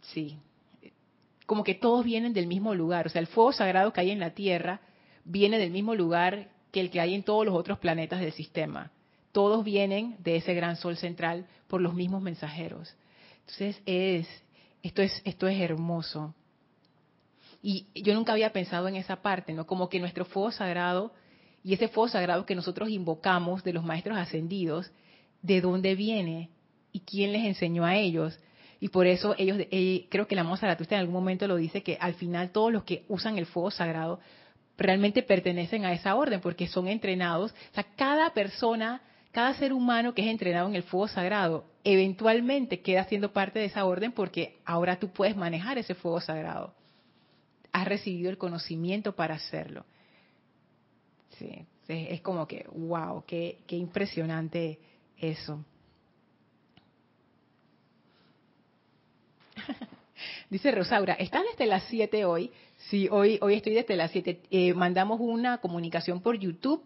Speaker 1: Sí, como que todos vienen del mismo lugar. O sea, el fuego sagrado que hay en la Tierra viene del mismo lugar que el que hay en todos los otros planetas del sistema todos vienen de ese gran sol central por los mismos mensajeros. Entonces es esto es esto es hermoso. Y yo nunca había pensado en esa parte, ¿no? Como que nuestro fuego sagrado y ese fuego sagrado que nosotros invocamos de los maestros ascendidos, ¿de dónde viene? ¿Y quién les enseñó a ellos? Y por eso ellos, eh, creo que la Moza Zaratustra en algún momento lo dice, que al final todos los que usan el fuego sagrado realmente pertenecen a esa orden, porque son entrenados. O sea, cada persona cada ser humano que es entrenado en el fuego sagrado eventualmente queda siendo parte de esa orden porque ahora tú puedes manejar ese fuego sagrado. Has recibido el conocimiento para hacerlo. Sí, es como que, wow, qué, qué impresionante eso. Dice Rosaura, ¿estás desde las 7 hoy? Sí, hoy, hoy estoy desde las 7. Eh, mandamos una comunicación por YouTube,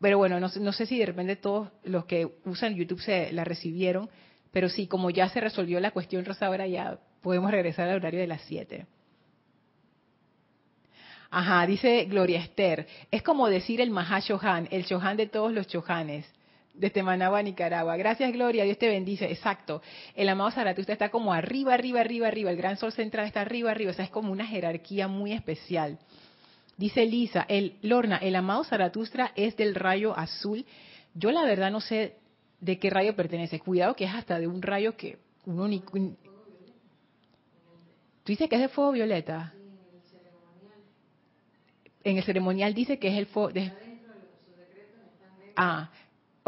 Speaker 1: pero bueno, no, no, sé si de repente todos los que usan YouTube se la recibieron, pero sí, como ya se resolvió la cuestión Rosaura, ya podemos regresar al horario de las 7. Ajá, dice Gloria Esther, es como decir el Mahashohan, el Shohan de todos los Chohanes desde Managua, Nicaragua. Gracias, Gloria, Dios te bendice. Exacto. El amado Zaratustra está como arriba, arriba, arriba, arriba. El gran sol central está arriba, arriba. O sea, es como una jerarquía muy especial. Dice Lisa, el Lorna, el amado Zaratustra es del rayo azul. Yo la verdad no sé de qué rayo pertenece. Cuidado que es hasta de un rayo que uno ni... ¿Tú dices que es de fuego violeta? En el ceremonial dice que es el fuego... De... Ah,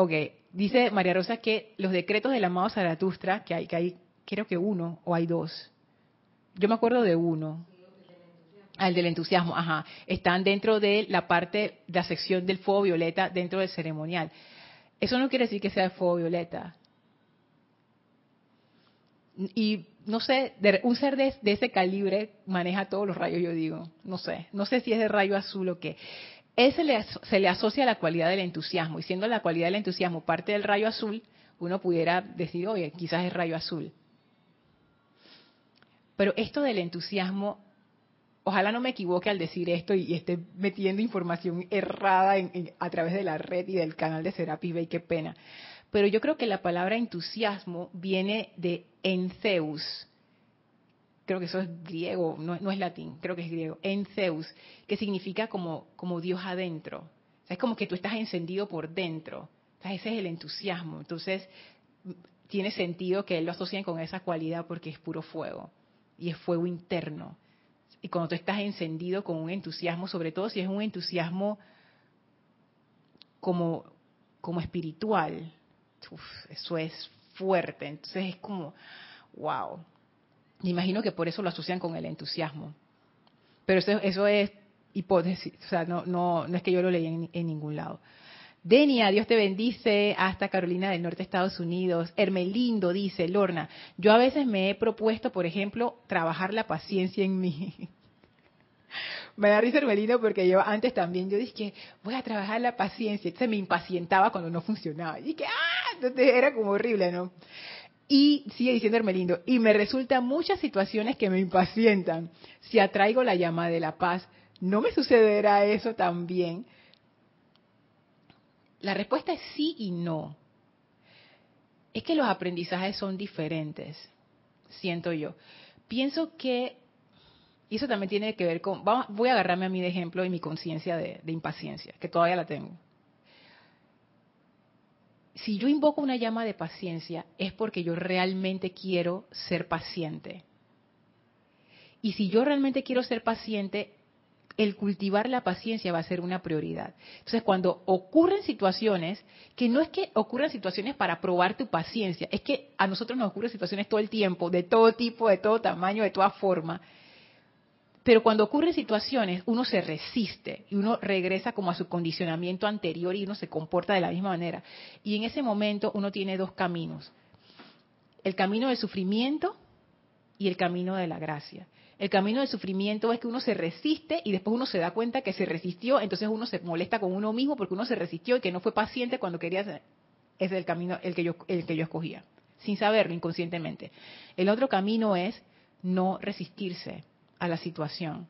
Speaker 1: Ok, dice María Rosa que los decretos del amado Zaratustra, que hay, que hay, creo que uno o hay dos. Yo me acuerdo de uno. El del entusiasmo, ajá. Están dentro de la parte, la sección del fuego violeta dentro del ceremonial. Eso no quiere decir que sea de fuego violeta. Y no sé, un ser de, de, ese calibre maneja todos los rayos, yo digo. No sé, no sé si es de rayo azul o qué. Ese le, se le asocia a la cualidad del entusiasmo, y siendo la cualidad del entusiasmo parte del rayo azul, uno pudiera decir, oye, quizás es rayo azul. Pero esto del entusiasmo, ojalá no me equivoque al decir esto y, esté metiendo información errada a través de la red y del canal de Serapis Bay, qué pena. Pero yo creo que la palabra entusiasmo viene de Enceus, creo que eso es griego, no, es latín, creo que es griego, en Zeus, que significa como, como Dios adentro. es como que tú estás encendido por dentro. ese es el entusiasmo. Entonces, tiene sentido que él lo asocien con esa cualidad porque es puro fuego y es fuego interno. Y cuando tú estás encendido con un entusiasmo, sobre todo si es un entusiasmo como, como espiritual, eso es fuerte. Entonces es como, wow. Me imagino que por eso lo asocian con el entusiasmo. Pero eso, eso es hipótesis, o sea, no, no, no es que yo lo leí en, ningún lado. Denia, Dios te bendice, hasta Carolina del Norte, Estados Unidos. Hermelindo dice, Lorna, yo a veces me he propuesto, por ejemplo, trabajar la paciencia en mí. me da risa Hermelindo porque yo antes también, yo dije, voy a trabajar la paciencia. Entonces me impacientaba cuando no funcionaba. Y que, ah, entonces era como horrible, ¿no? Y sigue diciendo Hermelindo, y me resultan muchas situaciones que me impacientan. Si atraigo la llama de la paz, ¿no me sucederá eso también? La respuesta es sí y no. Es que los aprendizajes son diferentes, siento yo. Pienso que, y eso también tiene que ver con, voy a agarrarme a mí de ejemplo y mi conciencia de impaciencia, que todavía la tengo si yo invoco una llama de paciencia es porque yo realmente quiero ser paciente. Y si yo realmente quiero ser paciente, el cultivar la paciencia va a ser una prioridad. Entonces, cuando ocurren situaciones, que no es que ocurran situaciones para probar tu paciencia, es que a nosotros nos ocurren situaciones todo el tiempo, de todo tipo, de todo tamaño, de toda forma, pero cuando ocurren situaciones, uno se resiste y uno regresa como a su condicionamiento anterior y uno se comporta de la misma manera. Y en ese momento uno tiene dos caminos. El camino del sufrimiento y el camino de la gracia. El camino del sufrimiento es que uno se resiste y después uno se da cuenta que se resistió, entonces uno se molesta con uno mismo porque uno se resistió y que no fue paciente cuando quería Ese es el camino el que yo, el que yo escogía, sin saberlo inconscientemente. El otro camino es no resistirse, a la situación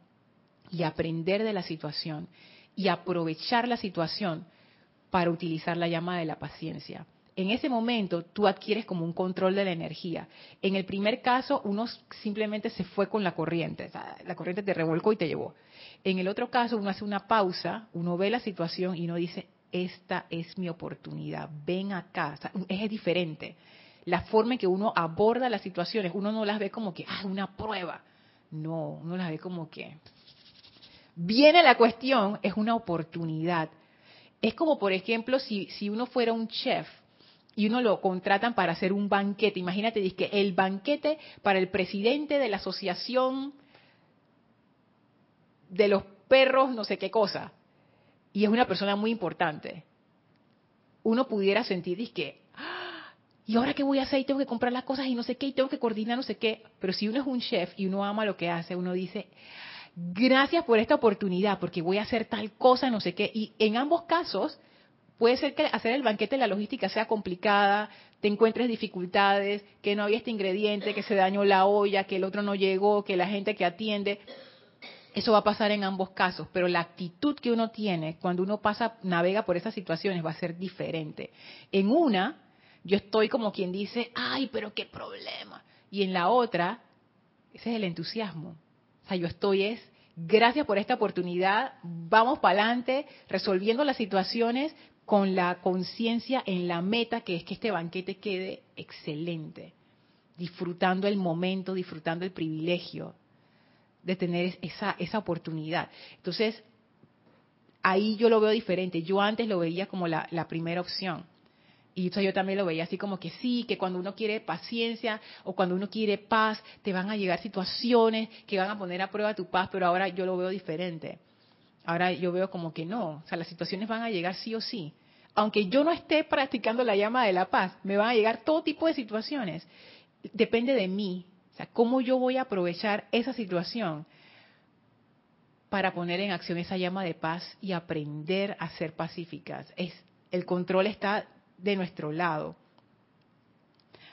Speaker 1: y aprender de la situación y aprovechar la situación para utilizar la llama de la paciencia. En ese momento tú adquieres como un control de la energía. En el primer caso uno simplemente se fue con la corriente, la corriente te revolcó y te llevó. En el otro caso uno hace una pausa, uno ve la situación y uno dice, esta es mi oportunidad, ven acá. es diferente. La forma en que uno aborda las situaciones, uno no las ve como que, ah, una prueba no, uno la ve como que viene la cuestión, es una oportunidad. Es como, por ejemplo, si, si uno fuera un chef y uno lo contratan para hacer un banquete. Imagínate, dice que el banquete para el presidente de la asociación de los perros, no sé qué cosa. Y es una persona muy importante. Uno pudiera sentir, que, ¡ah! ¿y ahora qué voy a hacer? Y tengo que comprar las cosas y no sé qué, y tengo que coordinar no sé qué. Pero si uno es un chef y uno ama lo que hace, uno dice, gracias por esta oportunidad, porque voy a hacer tal cosa, no sé qué. Y en ambos casos, puede ser que hacer el banquete la logística sea complicada, te encuentres dificultades, que no había este ingrediente, que se dañó la olla, que el otro no llegó, que la gente que atiende. Eso va a pasar en ambos casos, pero la actitud que uno tiene cuando uno pasa, navega por esas situaciones va a ser diferente. En una, yo estoy como quien dice, ay, pero qué problema. Y en la otra, ese es el entusiasmo. O sea, yo estoy es, gracias por esta oportunidad, vamos para adelante, resolviendo las situaciones con la conciencia en la meta, que es que este banquete quede excelente, disfrutando el momento, disfrutando el privilegio de tener esa, esa oportunidad. Entonces, ahí yo lo veo diferente. Yo antes lo veía como la, la primera opción y eso yo también lo veía así como que sí, que cuando uno quiere paciencia o cuando uno quiere paz, te van a llegar situaciones que van a poner a prueba tu paz, pero ahora yo lo veo diferente. Ahora yo veo como que no, o sea, las situaciones van a llegar sí o sí. Aunque yo no esté practicando la llama de la paz, me van a llegar todo tipo de situaciones. Depende de mí, o sea, cómo yo voy a aprovechar esa situación para poner en acción esa llama de paz y aprender a ser pacíficas. Es, el control está de nuestro lado.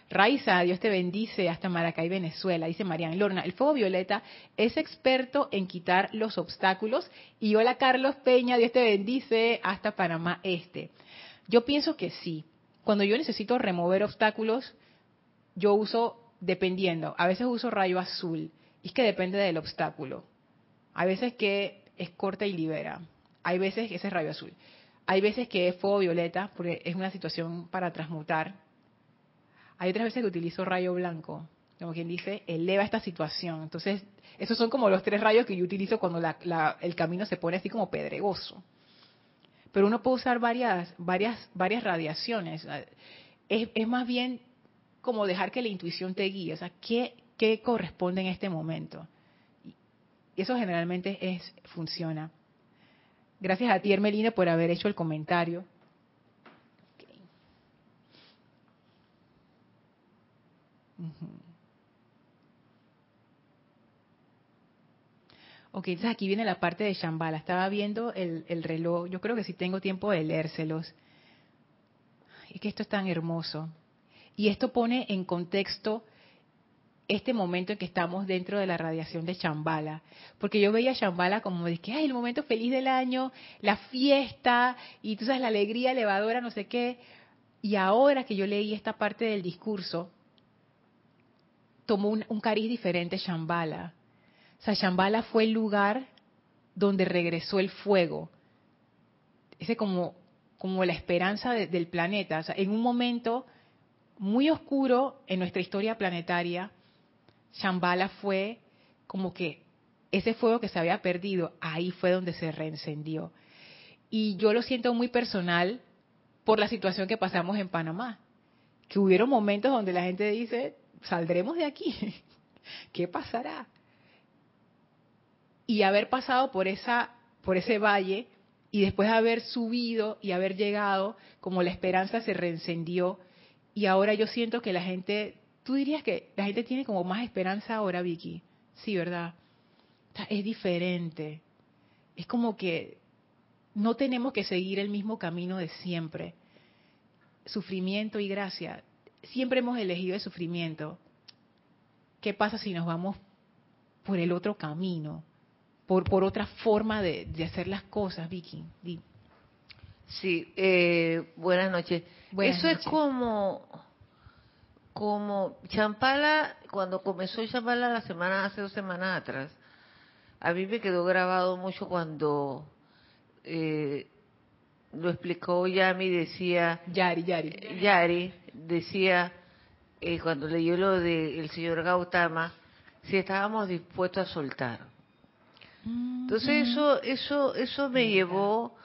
Speaker 1: Raiza, Dios te bendice hasta Maracay, Venezuela. Dice Marian Lorna, el fuego violeta es experto en quitar los obstáculos. Y hola Carlos Peña, Dios te bendice hasta Panamá Este. Yo pienso que sí. Cuando yo necesito remover obstáculos, yo uso, dependiendo, a veces uso rayo azul. Y es que depende del obstáculo. Hay veces que es corta y libera. Hay veces que ese es rayo azul. Hay veces que es fuego violeta, porque es una situación para transmutar. Hay otras veces que utilizo rayo blanco, como quien dice, eleva esta situación. Entonces, esos son como los tres rayos que yo utilizo cuando el camino se pone así como pedregoso. Pero uno puede usar varias, varias, varias radiaciones. Es, más bien como dejar que la intuición te guíe. O sea, ¿qué, qué corresponde en este momento? Y eso generalmente es, funciona. Gracias a ti, Hermelina, por haber hecho el comentario. Ok, entonces aquí viene la parte de Shambhala. Estaba viendo el, el, reloj. Yo creo que sí tengo tiempo de leérselos. Es que esto es tan hermoso. Y esto pone en contexto este momento en que estamos dentro de la radiación de Chambala. Porque yo veía a Chambala como de que, ay, el momento feliz del año, la fiesta, y tú sabes, la alegría elevadora, no sé qué. Y ahora que yo leí esta parte del discurso, tomó un, cariz diferente Chambala. O sea, Chambala fue el lugar donde regresó el fuego. Ese como, como la esperanza del planeta. En un momento muy oscuro en nuestra historia planetaria, Shambhala fue como que ese fuego que se había perdido, ahí fue donde se reencendió. Y yo lo siento muy personal por la situación que pasamos en Panamá, que hubieron momentos donde la gente dice, saldremos de aquí, ¿qué pasará? Y haber pasado por esa por ese valle y después haber subido y haber llegado, como la esperanza se reencendió y ahora yo siento que la gente Tú dirías que la gente tiene como más esperanza ahora, Vicky. Sí, ¿verdad? es diferente. Es como que no tenemos que seguir el mismo camino de siempre. Sufrimiento y gracia. Siempre hemos elegido el sufrimiento. ¿Qué pasa si nos vamos por el otro camino? Por, por otra forma de, hacer las cosas, Vicky.
Speaker 2: Sí, eh, buenas noches. Eso es como como Champala, cuando comenzó Champala la semana, hace dos semanas atrás, a mí me quedó grabado mucho cuando eh, lo explicó Yami, decía...
Speaker 1: Yari, Yari.
Speaker 2: Yari, decía, eh, cuando leyó lo del señor Gautama, si estábamos dispuestos a soltar. Entonces eso, eso, eso me llevó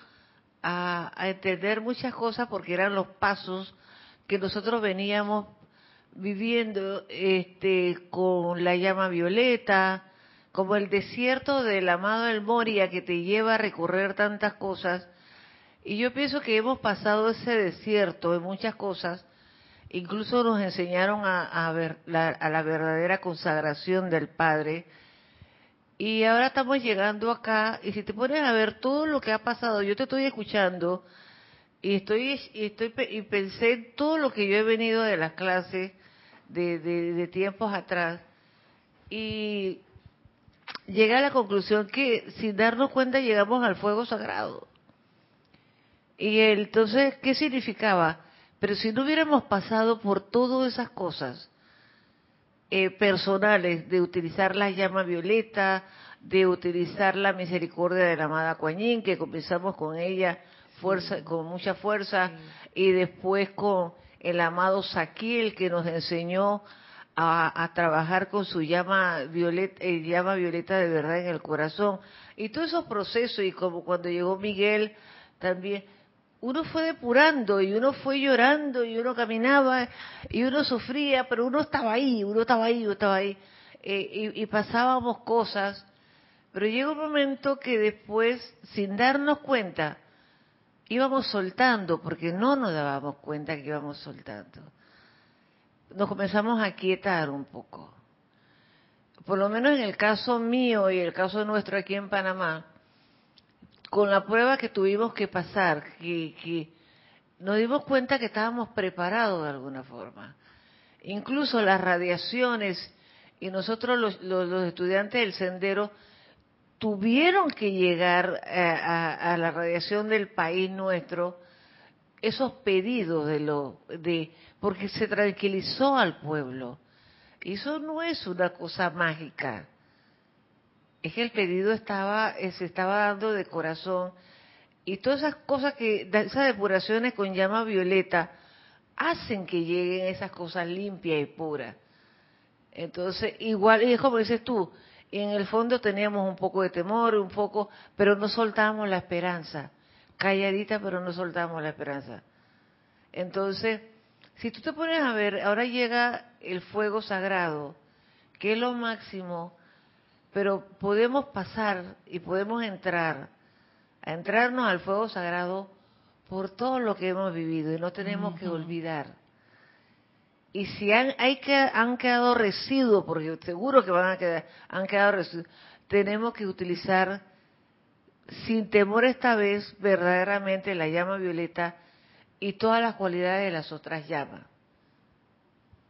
Speaker 2: a, a entender muchas cosas porque eran los pasos que nosotros veníamos viviendo este con la llama violeta, como el desierto del amado El Moria que te lleva a recorrer tantas cosas. Y yo pienso que hemos pasado ese desierto de muchas cosas incluso nos enseñaron a, a ver la, a la verdadera consagración del Padre. Y ahora estamos llegando acá y si te pones a ver todo lo que ha pasado, yo te estoy escuchando y estoy y estoy y pensé en todo lo que yo he venido de las clases de, de, de tiempos atrás y llegué a la conclusión que sin darnos cuenta llegamos al fuego sagrado. Y entonces, ¿qué significaba? Pero si no hubiéramos pasado por todas esas cosas eh, personales, de utilizar la llama violeta, de utilizar la misericordia de la amada Kuan que comenzamos con ella fuerza, con mucha fuerza, y después con el amado Saquiel, que nos enseñó a, trabajar con su llama violeta, eh, llama violeta de verdad en el corazón. Y todos esos procesos, y como cuando llegó Miguel también, uno fue depurando y uno fue llorando y uno caminaba y uno sufría, pero uno estaba ahí, uno estaba ahí, uno estaba ahí. Eh, y, y, pasábamos cosas, pero llegó un momento que después, sin darnos cuenta, íbamos soltando, porque no nos dábamos cuenta que íbamos soltando. Nos comenzamos a quietar un poco. Por lo menos en el caso mío y el caso nuestro aquí en Panamá, con la prueba que tuvimos que pasar, que, nos dimos cuenta que estábamos preparados de alguna forma. Incluso las radiaciones, y nosotros los, estudiantes del sendero tuvieron que llegar a, la radiación del país nuestro, esos pedidos de lo de porque se tranquilizó al pueblo. Y eso no es una cosa mágica es que el pedido estaba, eh, se estaba dando de corazón y todas esas cosas que, esas depuraciones con llama violeta, hacen que lleguen esas cosas limpias y puras. Entonces, igual, y es como dices tú, en el fondo teníamos un poco de temor, un poco, pero no soltábamos la esperanza. Calladita, pero no soltábamos la esperanza. Entonces, si tú te pones a ver, ahora llega el fuego sagrado, que es lo máximo pero podemos pasar y podemos entrar, a entrarnos al fuego sagrado por todo lo que hemos vivido y no tenemos que olvidar. Y si han, hay que, han quedado residuos, porque seguro que van a quedar, han quedado residuos, tenemos que utilizar sin temor esta vez verdaderamente la llama violeta y todas las cualidades de las otras llamas,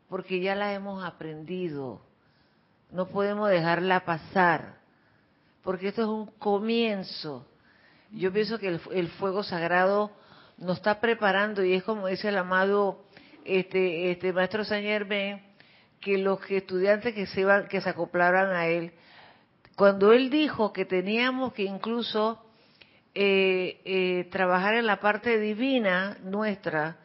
Speaker 2: porque ya la hemos aprendido no podemos dejarla pasar, porque esto es un comienzo. Yo pienso que el, fuego sagrado nos está preparando y es como dice el amado este, este maestro Saint Germain, que los estudiantes que se iban, que se acoplaran a él, cuando él dijo que teníamos que incluso eh, eh, trabajar en la parte divina nuestra,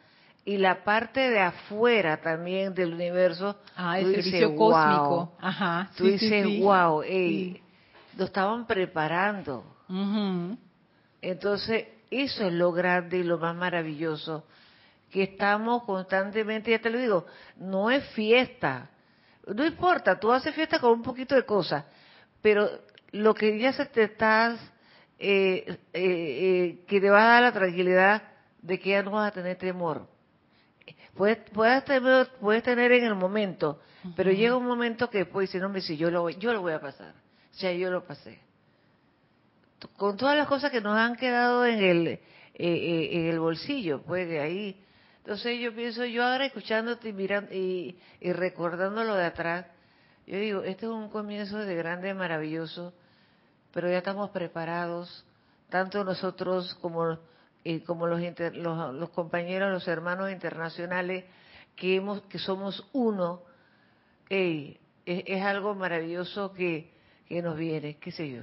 Speaker 2: y la parte de afuera también del universo.
Speaker 1: Ah, el servicio cósmico. Ajá.
Speaker 2: Tú dices, wow, lo estaban preparando. Entonces, eso es lo grande y lo más maravilloso, que estamos constantemente, ya te lo digo, no es fiesta. No importa, tú haces fiesta con un poquito de cosas, pero lo que ya se te estás, eh, eh, eh, que te va a dar la tranquilidad de que ya no vas a tener temor puedes, puedes, tener, puedes tener en el momento, pero llega un momento que después dices, no, me si yo lo, yo lo voy a pasar. O sea, yo lo pasé. Con todas las cosas que nos han quedado en el, eh, eh, en el bolsillo, pues de ahí. Entonces yo pienso, yo ahora escuchándote y, mirando, y, y recordando lo de atrás, yo digo, este es un comienzo de grande, maravilloso, pero ya estamos preparados, tanto nosotros como como los, los, compañeros, los hermanos internacionales, que, hemos, que somos uno, es, algo maravilloso que, que nos viene, qué sé yo.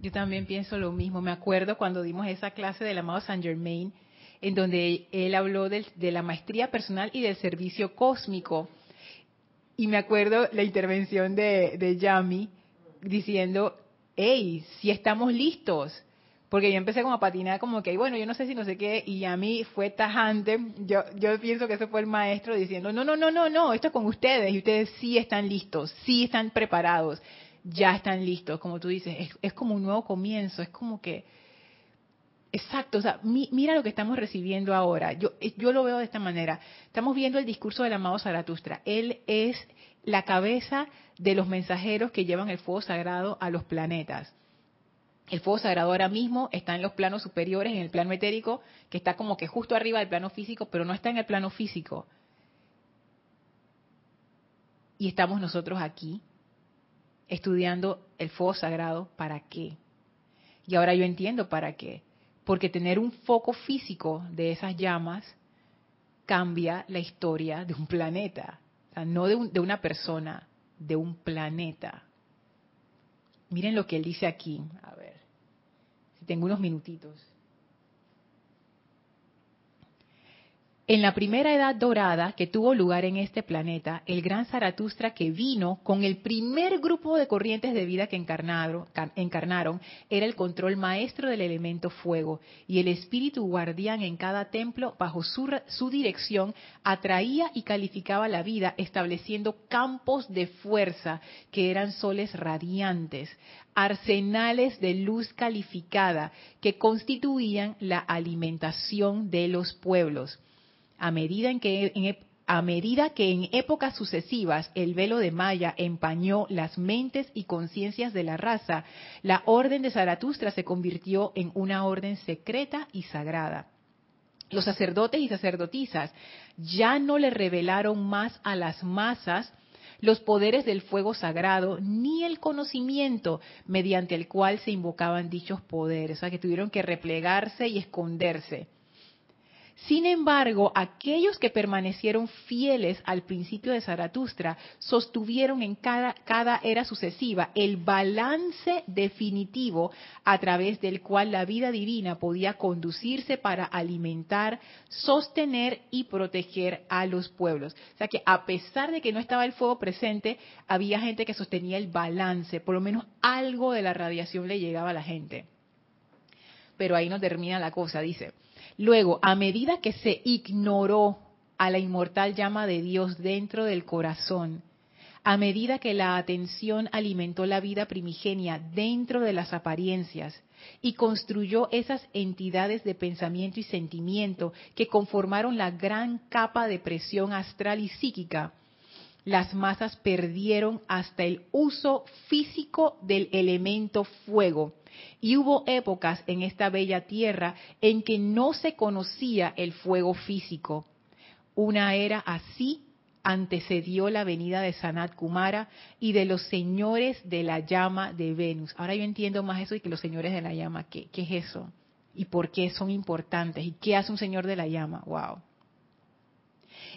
Speaker 1: Yo también pienso lo mismo. Me acuerdo cuando dimos esa clase del amado Saint Germain, en donde él habló de la maestría personal y del servicio cósmico. Y me acuerdo la intervención de, de Yami diciendo, hey, si estamos listos, porque yo empecé como a patinar como que, bueno, yo no sé si no sé qué, y a mí fue tajante, yo, yo pienso que ese fue el maestro diciendo, no, no, no, no, no, esto es con ustedes, y ustedes sí están listos, sí están preparados, ya están listos, como tú dices, es, como un nuevo comienzo, es como que Exacto, o sea, mira lo que estamos recibiendo ahora. Yo, yo lo veo de esta manera. Estamos viendo el discurso del amado Zaratustra. Él es la cabeza de los mensajeros que llevan el fuego sagrado a los planetas. El fuego sagrado ahora mismo está en los planos superiores, en el plano etérico, que está como que justo arriba del plano físico, pero no está en el plano físico. Y estamos nosotros aquí estudiando el fuego sagrado, ¿para qué? Y ahora yo entiendo para qué. Porque tener un foco físico de esas llamas cambia la historia de un planeta. O sea, no de, de una persona, de un planeta. Miren lo que él dice aquí. A ver, tengo unos minutitos. En la primera edad dorada que tuvo lugar en este planeta, el gran Zaratustra que vino con el primer grupo de corrientes de vida que encarnaron, encarnaron, era el control maestro del elemento fuego y el espíritu guardián en cada templo bajo su, su dirección atraía y calificaba la vida estableciendo campos de fuerza que eran soles radiantes, arsenales de luz calificada que constituían la alimentación de los pueblos a medida que en, que en épocas sucesivas el velo de Maya empañó las mentes y conciencias de la raza, la orden de Zaratustra se convirtió en una orden secreta y sagrada. Los sacerdotes y sacerdotisas ya no le revelaron más a las masas los poderes del fuego sagrado, ni el conocimiento mediante el cual se invocaban dichos poderes, o sea que tuvieron que replegarse y esconderse. Sin embargo, aquellos que permanecieron fieles al principio de Zaratustra sostuvieron en cada, era sucesiva el balance definitivo a través del cual la vida divina podía conducirse para alimentar, sostener y proteger a los pueblos. O sea que a pesar de que no estaba el fuego presente, había gente que sostenía el balance, por lo menos algo de la radiación le llegaba a la gente. Pero ahí no termina la cosa, dice. Luego, a medida que se ignoró a la inmortal llama de Dios dentro del corazón, a medida que la atención alimentó la vida primigenia dentro de las apariencias y construyó esas entidades de pensamiento y sentimiento que conformaron la gran capa de presión astral y psíquica, las masas perdieron hasta el uso físico del elemento fuego y hubo épocas en esta bella tierra en que no se conocía el fuego físico. Una era así antecedió la venida de Sanat Kumara y de los señores de la llama de Venus. Ahora yo entiendo más eso y que los señores de la llama, ¿qué, es eso? ¿Y por qué son importantes? ¿Y qué hace un señor de la llama? ¡Wow!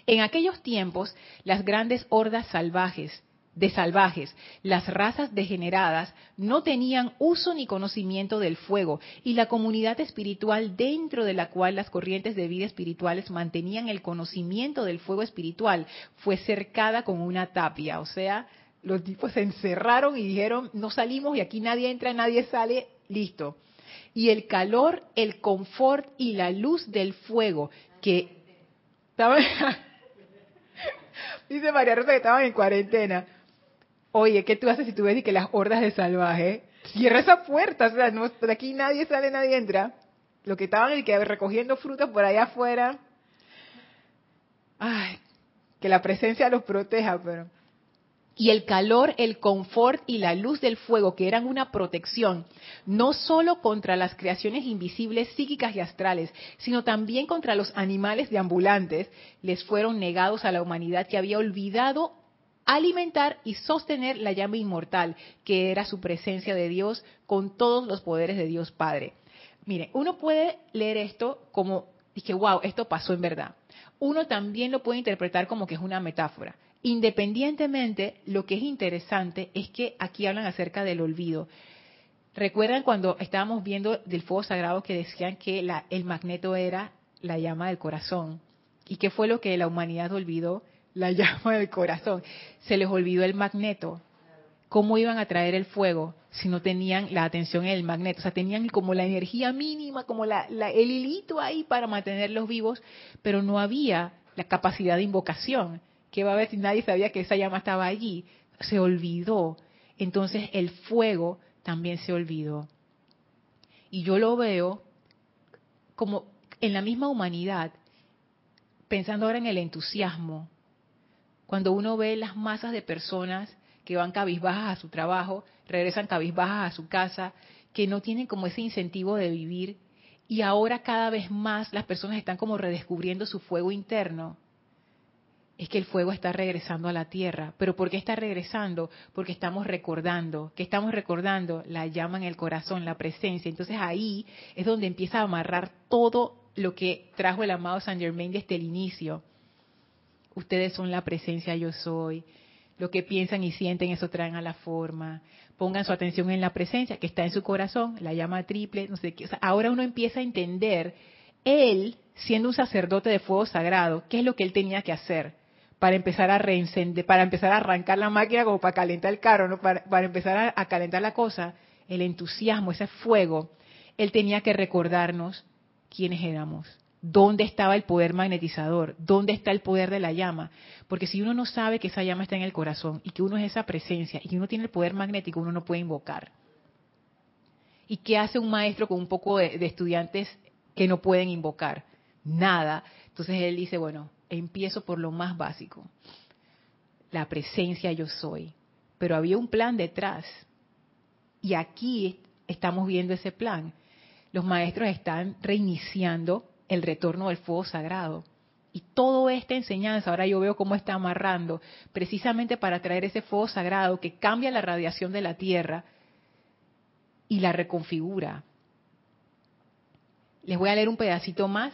Speaker 1: En aquellos tiempos, las grandes hordas salvajes de salvajes, las razas degeneradas, no tenían uso ni conocimiento del fuego y la comunidad espiritual dentro de la cual las corrientes de vida espirituales mantenían el conocimiento del fuego espiritual fue cercada con una tapia, o sea, los tipos se encerraron y dijeron, no salimos y aquí nadie entra, nadie sale, listo. Y el calor, el confort y la luz del fuego que... Dice María Rosa que estaban en cuarentena Oye, ¿qué tú haces si tú ves que las hordas de salvaje? Cierra esa puerta, o sea, no, de aquí nadie sale, nadie entra. Lo que estaban y que recogiendo frutas por allá afuera. Ay, que la presencia los proteja, pero y el calor, el confort y la luz del fuego, que eran una protección, no solo contra las creaciones invisibles psíquicas y astrales, sino también contra los animales deambulantes, les fueron negados a la humanidad que había olvidado alimentar y sostener la llama inmortal, que era su presencia de Dios con todos los poderes de Dios Padre. Mire, uno puede leer esto como, dije, wow, esto pasó en verdad. Uno también lo puede interpretar como que es una metáfora. Independientemente, lo que es interesante es que aquí hablan acerca del olvido. ¿Recuerdan cuando estábamos viendo del fuego sagrado que decían que la, el magneto era la llama del corazón? ¿Y qué fue lo que la humanidad olvidó? La llama del corazón. Se les olvidó el magneto. ¿Cómo iban a traer el fuego si no tenían la atención en el magneto? O sea, tenían como la energía mínima, como la, el hilito ahí para mantenerlos vivos, pero no había la capacidad de invocación. ¿Qué va a haber si nadie sabía que esa llama estaba allí? Se olvidó. Entonces el fuego también se olvidó. Y yo lo veo como en la misma humanidad, pensando ahora en el entusiasmo, cuando uno ve las masas de personas que van cabizbajas a su trabajo, regresan cabizbajas a su casa, que no tienen como ese incentivo de vivir, y ahora cada vez más las personas están como redescubriendo su fuego interno es que el fuego está regresando a la tierra. ¿Pero por qué está regresando? Porque estamos recordando. ¿Qué estamos recordando? La llama en el corazón, la presencia. Entonces ahí es donde empieza a amarrar todo lo que trajo el amado Saint Germain desde el inicio. Ustedes son la presencia yo soy. Lo que piensan y sienten, eso traen a la forma. Pongan su atención en la presencia que está en su corazón, la llama triple, no sé qué. ahora uno empieza a entender, él, siendo un sacerdote de fuego sagrado, ¿qué es lo que él tenía que hacer? para empezar a reencender, para empezar a arrancar la máquina como para calentar el carro, ¿no? para, empezar a, calentar la cosa, el entusiasmo, ese fuego, él tenía que recordarnos quiénes éramos, dónde estaba el poder magnetizador, dónde está el poder de la llama, porque si uno no sabe que esa llama está en el corazón y que uno es esa presencia y que uno tiene el poder magnético, uno no puede invocar. ¿Y qué hace un maestro con un poco de estudiantes que no pueden invocar? Nada. Entonces él dice, bueno, empiezo por lo más básico, la presencia yo soy. Pero había un plan detrás. Y aquí estamos viendo ese plan. Los maestros están reiniciando el retorno del fuego sagrado. Y toda esta enseñanza, ahora yo veo cómo está amarrando, precisamente para traer ese fuego sagrado que cambia la radiación de la Tierra y la reconfigura. Les voy a leer un pedacito más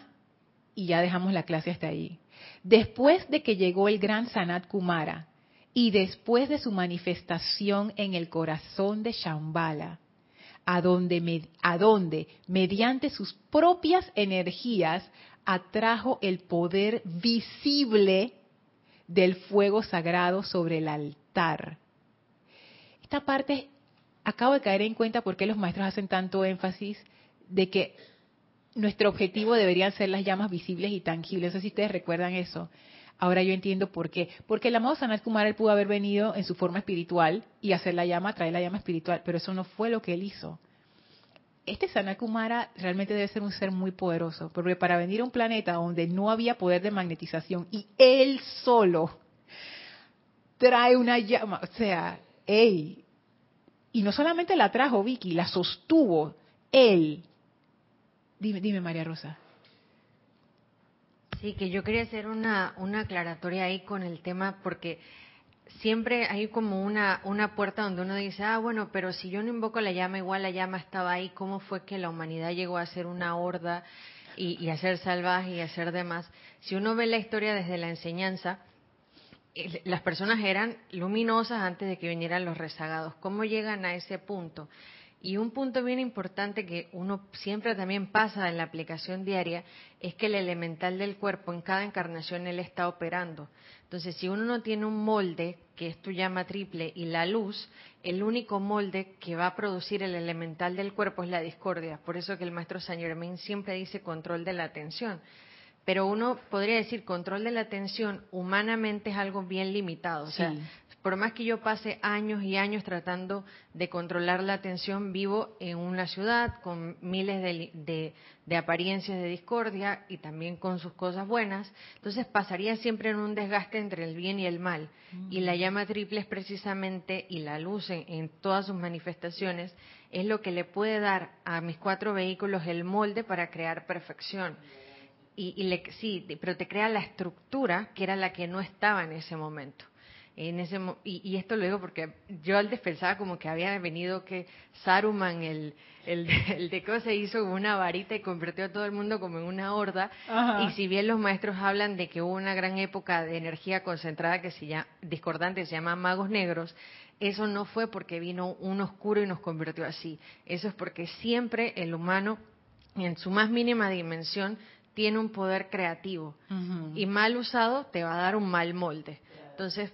Speaker 1: y ya dejamos la clase hasta ahí. Después de que llegó el gran Sanat Kumara y después de su manifestación en el corazón de Shambhala, a donde, a donde mediante sus propias energías atrajo el poder visible del fuego sagrado sobre el altar. Esta parte acabo de caer en cuenta por qué los maestros hacen tanto énfasis de que nuestro objetivo deberían ser las llamas visibles y tangibles. No sé si ustedes recuerdan eso. Ahora yo entiendo por qué. Porque el amado Sanat Kumara él pudo haber venido en su forma espiritual y hacer la llama, traer la llama espiritual, pero eso no fue lo que él hizo. Este Sanat Kumara realmente debe ser un ser muy poderoso, porque para venir a un planeta donde no había poder de magnetización y él solo trae una llama, o sea, él, y no solamente la trajo Vicky, la sostuvo él, Dime, dime María Rosa.
Speaker 3: Sí, que yo quería hacer una, una aclaratoria ahí con el tema porque siempre hay como una, una puerta donde uno dice, ah, bueno, pero si yo no invoco la llama, igual la llama estaba ahí, ¿cómo fue que la humanidad llegó a ser una horda y, y a ser salvaje y a ser demás? Si uno ve la historia desde la enseñanza, las personas eran luminosas antes de que vinieran los rezagados. ¿Cómo llegan a ese punto? Y un punto bien importante que uno siempre también pasa en la aplicación diaria es que el elemental del cuerpo en cada encarnación él está operando. Entonces, si uno no tiene un molde, que es tu llama triple, y la luz, el único molde que va a producir el elemental del cuerpo es la discordia. Por eso que el maestro Saint Germain siempre dice control de la atención. Pero uno podría decir control de la atención humanamente es algo bien limitado. O sea, por más que yo pase años y años tratando de controlar la atención, vivo en una ciudad con miles de, apariencias de discordia y también con sus cosas buenas, entonces pasaría siempre en un desgaste entre el bien y el mal. Y la llama triple es precisamente, y la luz en, todas sus manifestaciones, es lo que le puede dar a mis cuatro vehículos el molde para crear perfección. Y, y sí, pero te crea la estructura que era la que no estaba en ese momento en ese y, esto lo digo porque yo antes pensaba como que había venido que Saruman el el, el de se hizo una varita y convirtió a todo el mundo como en una horda. Y si bien los maestros hablan de que hubo una gran época de energía concentrada que se llama discordante se llama magos negros eso no fue porque vino un oscuro y nos convirtió así. Eso es porque siempre el humano en su más mínima dimensión tiene un poder creativo. Y mal usado te va a dar un mal molde. Entonces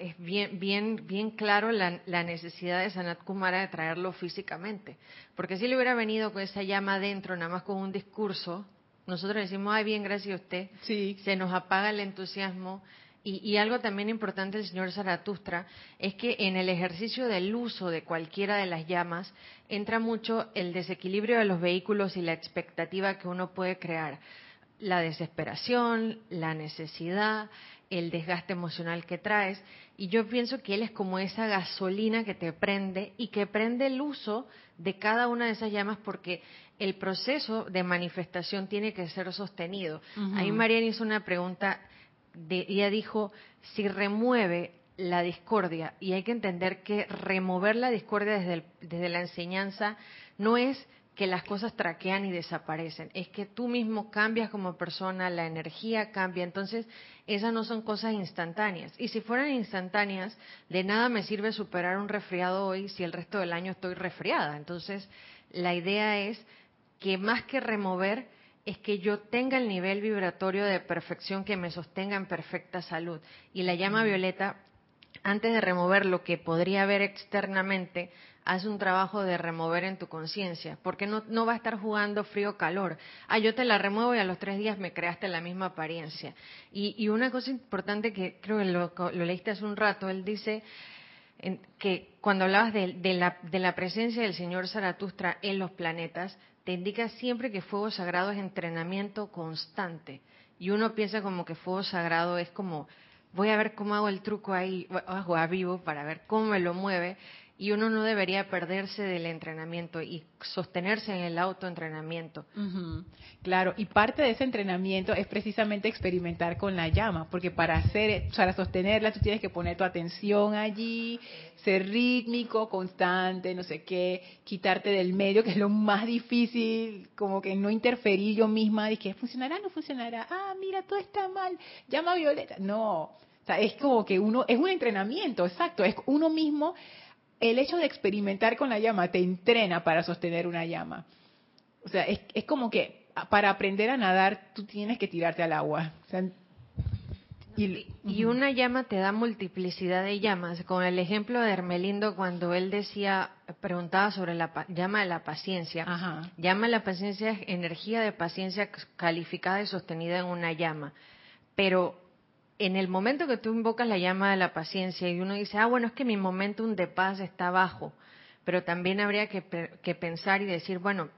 Speaker 3: es bien, bien, bien claro la, necesidad de Sanat Kumara de traerlo físicamente. Porque si le hubiera venido con esa llama adentro, nada más con un discurso, nosotros decimos, ay, bien, gracias a usted, se nos apaga el entusiasmo Y, algo también importante del señor Zaratustra es que en el ejercicio del uso de cualquiera de las llamas entra mucho el desequilibrio de los vehículos y la expectativa que uno puede crear. La desesperación, la necesidad, el desgaste emocional que traes. Y yo pienso que él es como esa gasolina que te prende y que prende el uso de cada una de esas llamas porque el proceso de manifestación tiene que ser sostenido. Ahí Mariana hizo una pregunta ella dijo, si remueve la discordia, y hay que entender que remover la discordia desde, desde la enseñanza no es que las cosas traquean y desaparecen, es que tú mismo cambias como persona, la energía cambia, entonces esas no son cosas instantáneas. Y si fueran instantáneas, de nada me sirve superar un resfriado hoy si el resto del año estoy resfriada. Entonces, la idea es que más que remover, es que yo tenga el nivel vibratorio de perfección que me sostenga en perfecta salud. Y la llama violeta, antes de remover lo que podría haber externamente, hace un trabajo de remover en tu conciencia, porque no, no va a estar jugando frío-calor. Ah, yo te la remuevo y a los tres días me creaste la misma apariencia. Y, una cosa importante que creo que lo, lo leíste hace un rato, él dice que cuando hablabas de, la, de la presencia del señor Zaratustra en los planetas, te indica siempre que fuego sagrado es entrenamiento constante. Y uno piensa como que fuego sagrado es como, voy a ver cómo hago el truco ahí, hago a vivo para ver cómo me lo mueve y uno no debería perderse del entrenamiento y sostenerse en el autoentrenamiento.
Speaker 1: Claro, y parte de ese entrenamiento es precisamente experimentar con la llama, porque para hacer, para sostenerla tú tienes que poner tu atención allí, ser rítmico, constante, no sé qué, quitarte del medio, que es lo más difícil, como que no interferir yo misma, y que funcionará, no funcionará, ah, mira, todo está mal, llama Violeta. No, o sea, es como que uno, es un entrenamiento, exacto, es uno mismo el hecho de experimentar con la llama te entrena para sostener una llama. O sea, es, es como que para aprender a nadar tú tienes que tirarte al agua.
Speaker 3: y, una llama te da multiplicidad de llamas. Con el ejemplo de Hermelindo, cuando él decía, preguntaba sobre la llama de la paciencia. Llama de la paciencia es energía de paciencia calificada y sostenida en una llama. Pero en el momento que tú invocas la llama de la paciencia y uno dice, ah, bueno, es que mi momentum de paz está bajo, pero también habría que, pensar y decir, bueno,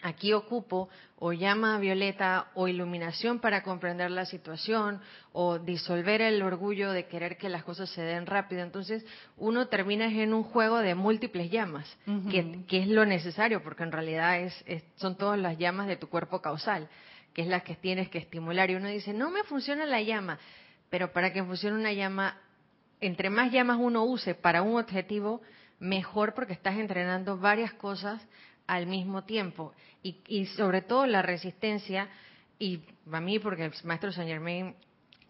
Speaker 3: aquí ocupo o llama violeta o iluminación para comprender la situación o disolver el orgullo de querer que las cosas se den rápido. Entonces uno termina en un juego de múltiples llamas, que, es lo necesario, porque en realidad es, son todas las llamas de tu cuerpo causal, que es las que tienes que estimular. Y uno dice, no me funciona la llama pero para que funcione una llama, entre más llamas uno use para un objetivo, mejor porque estás entrenando varias cosas al mismo tiempo. Y, sobre todo la resistencia, y a mí, porque el maestro Saint Germain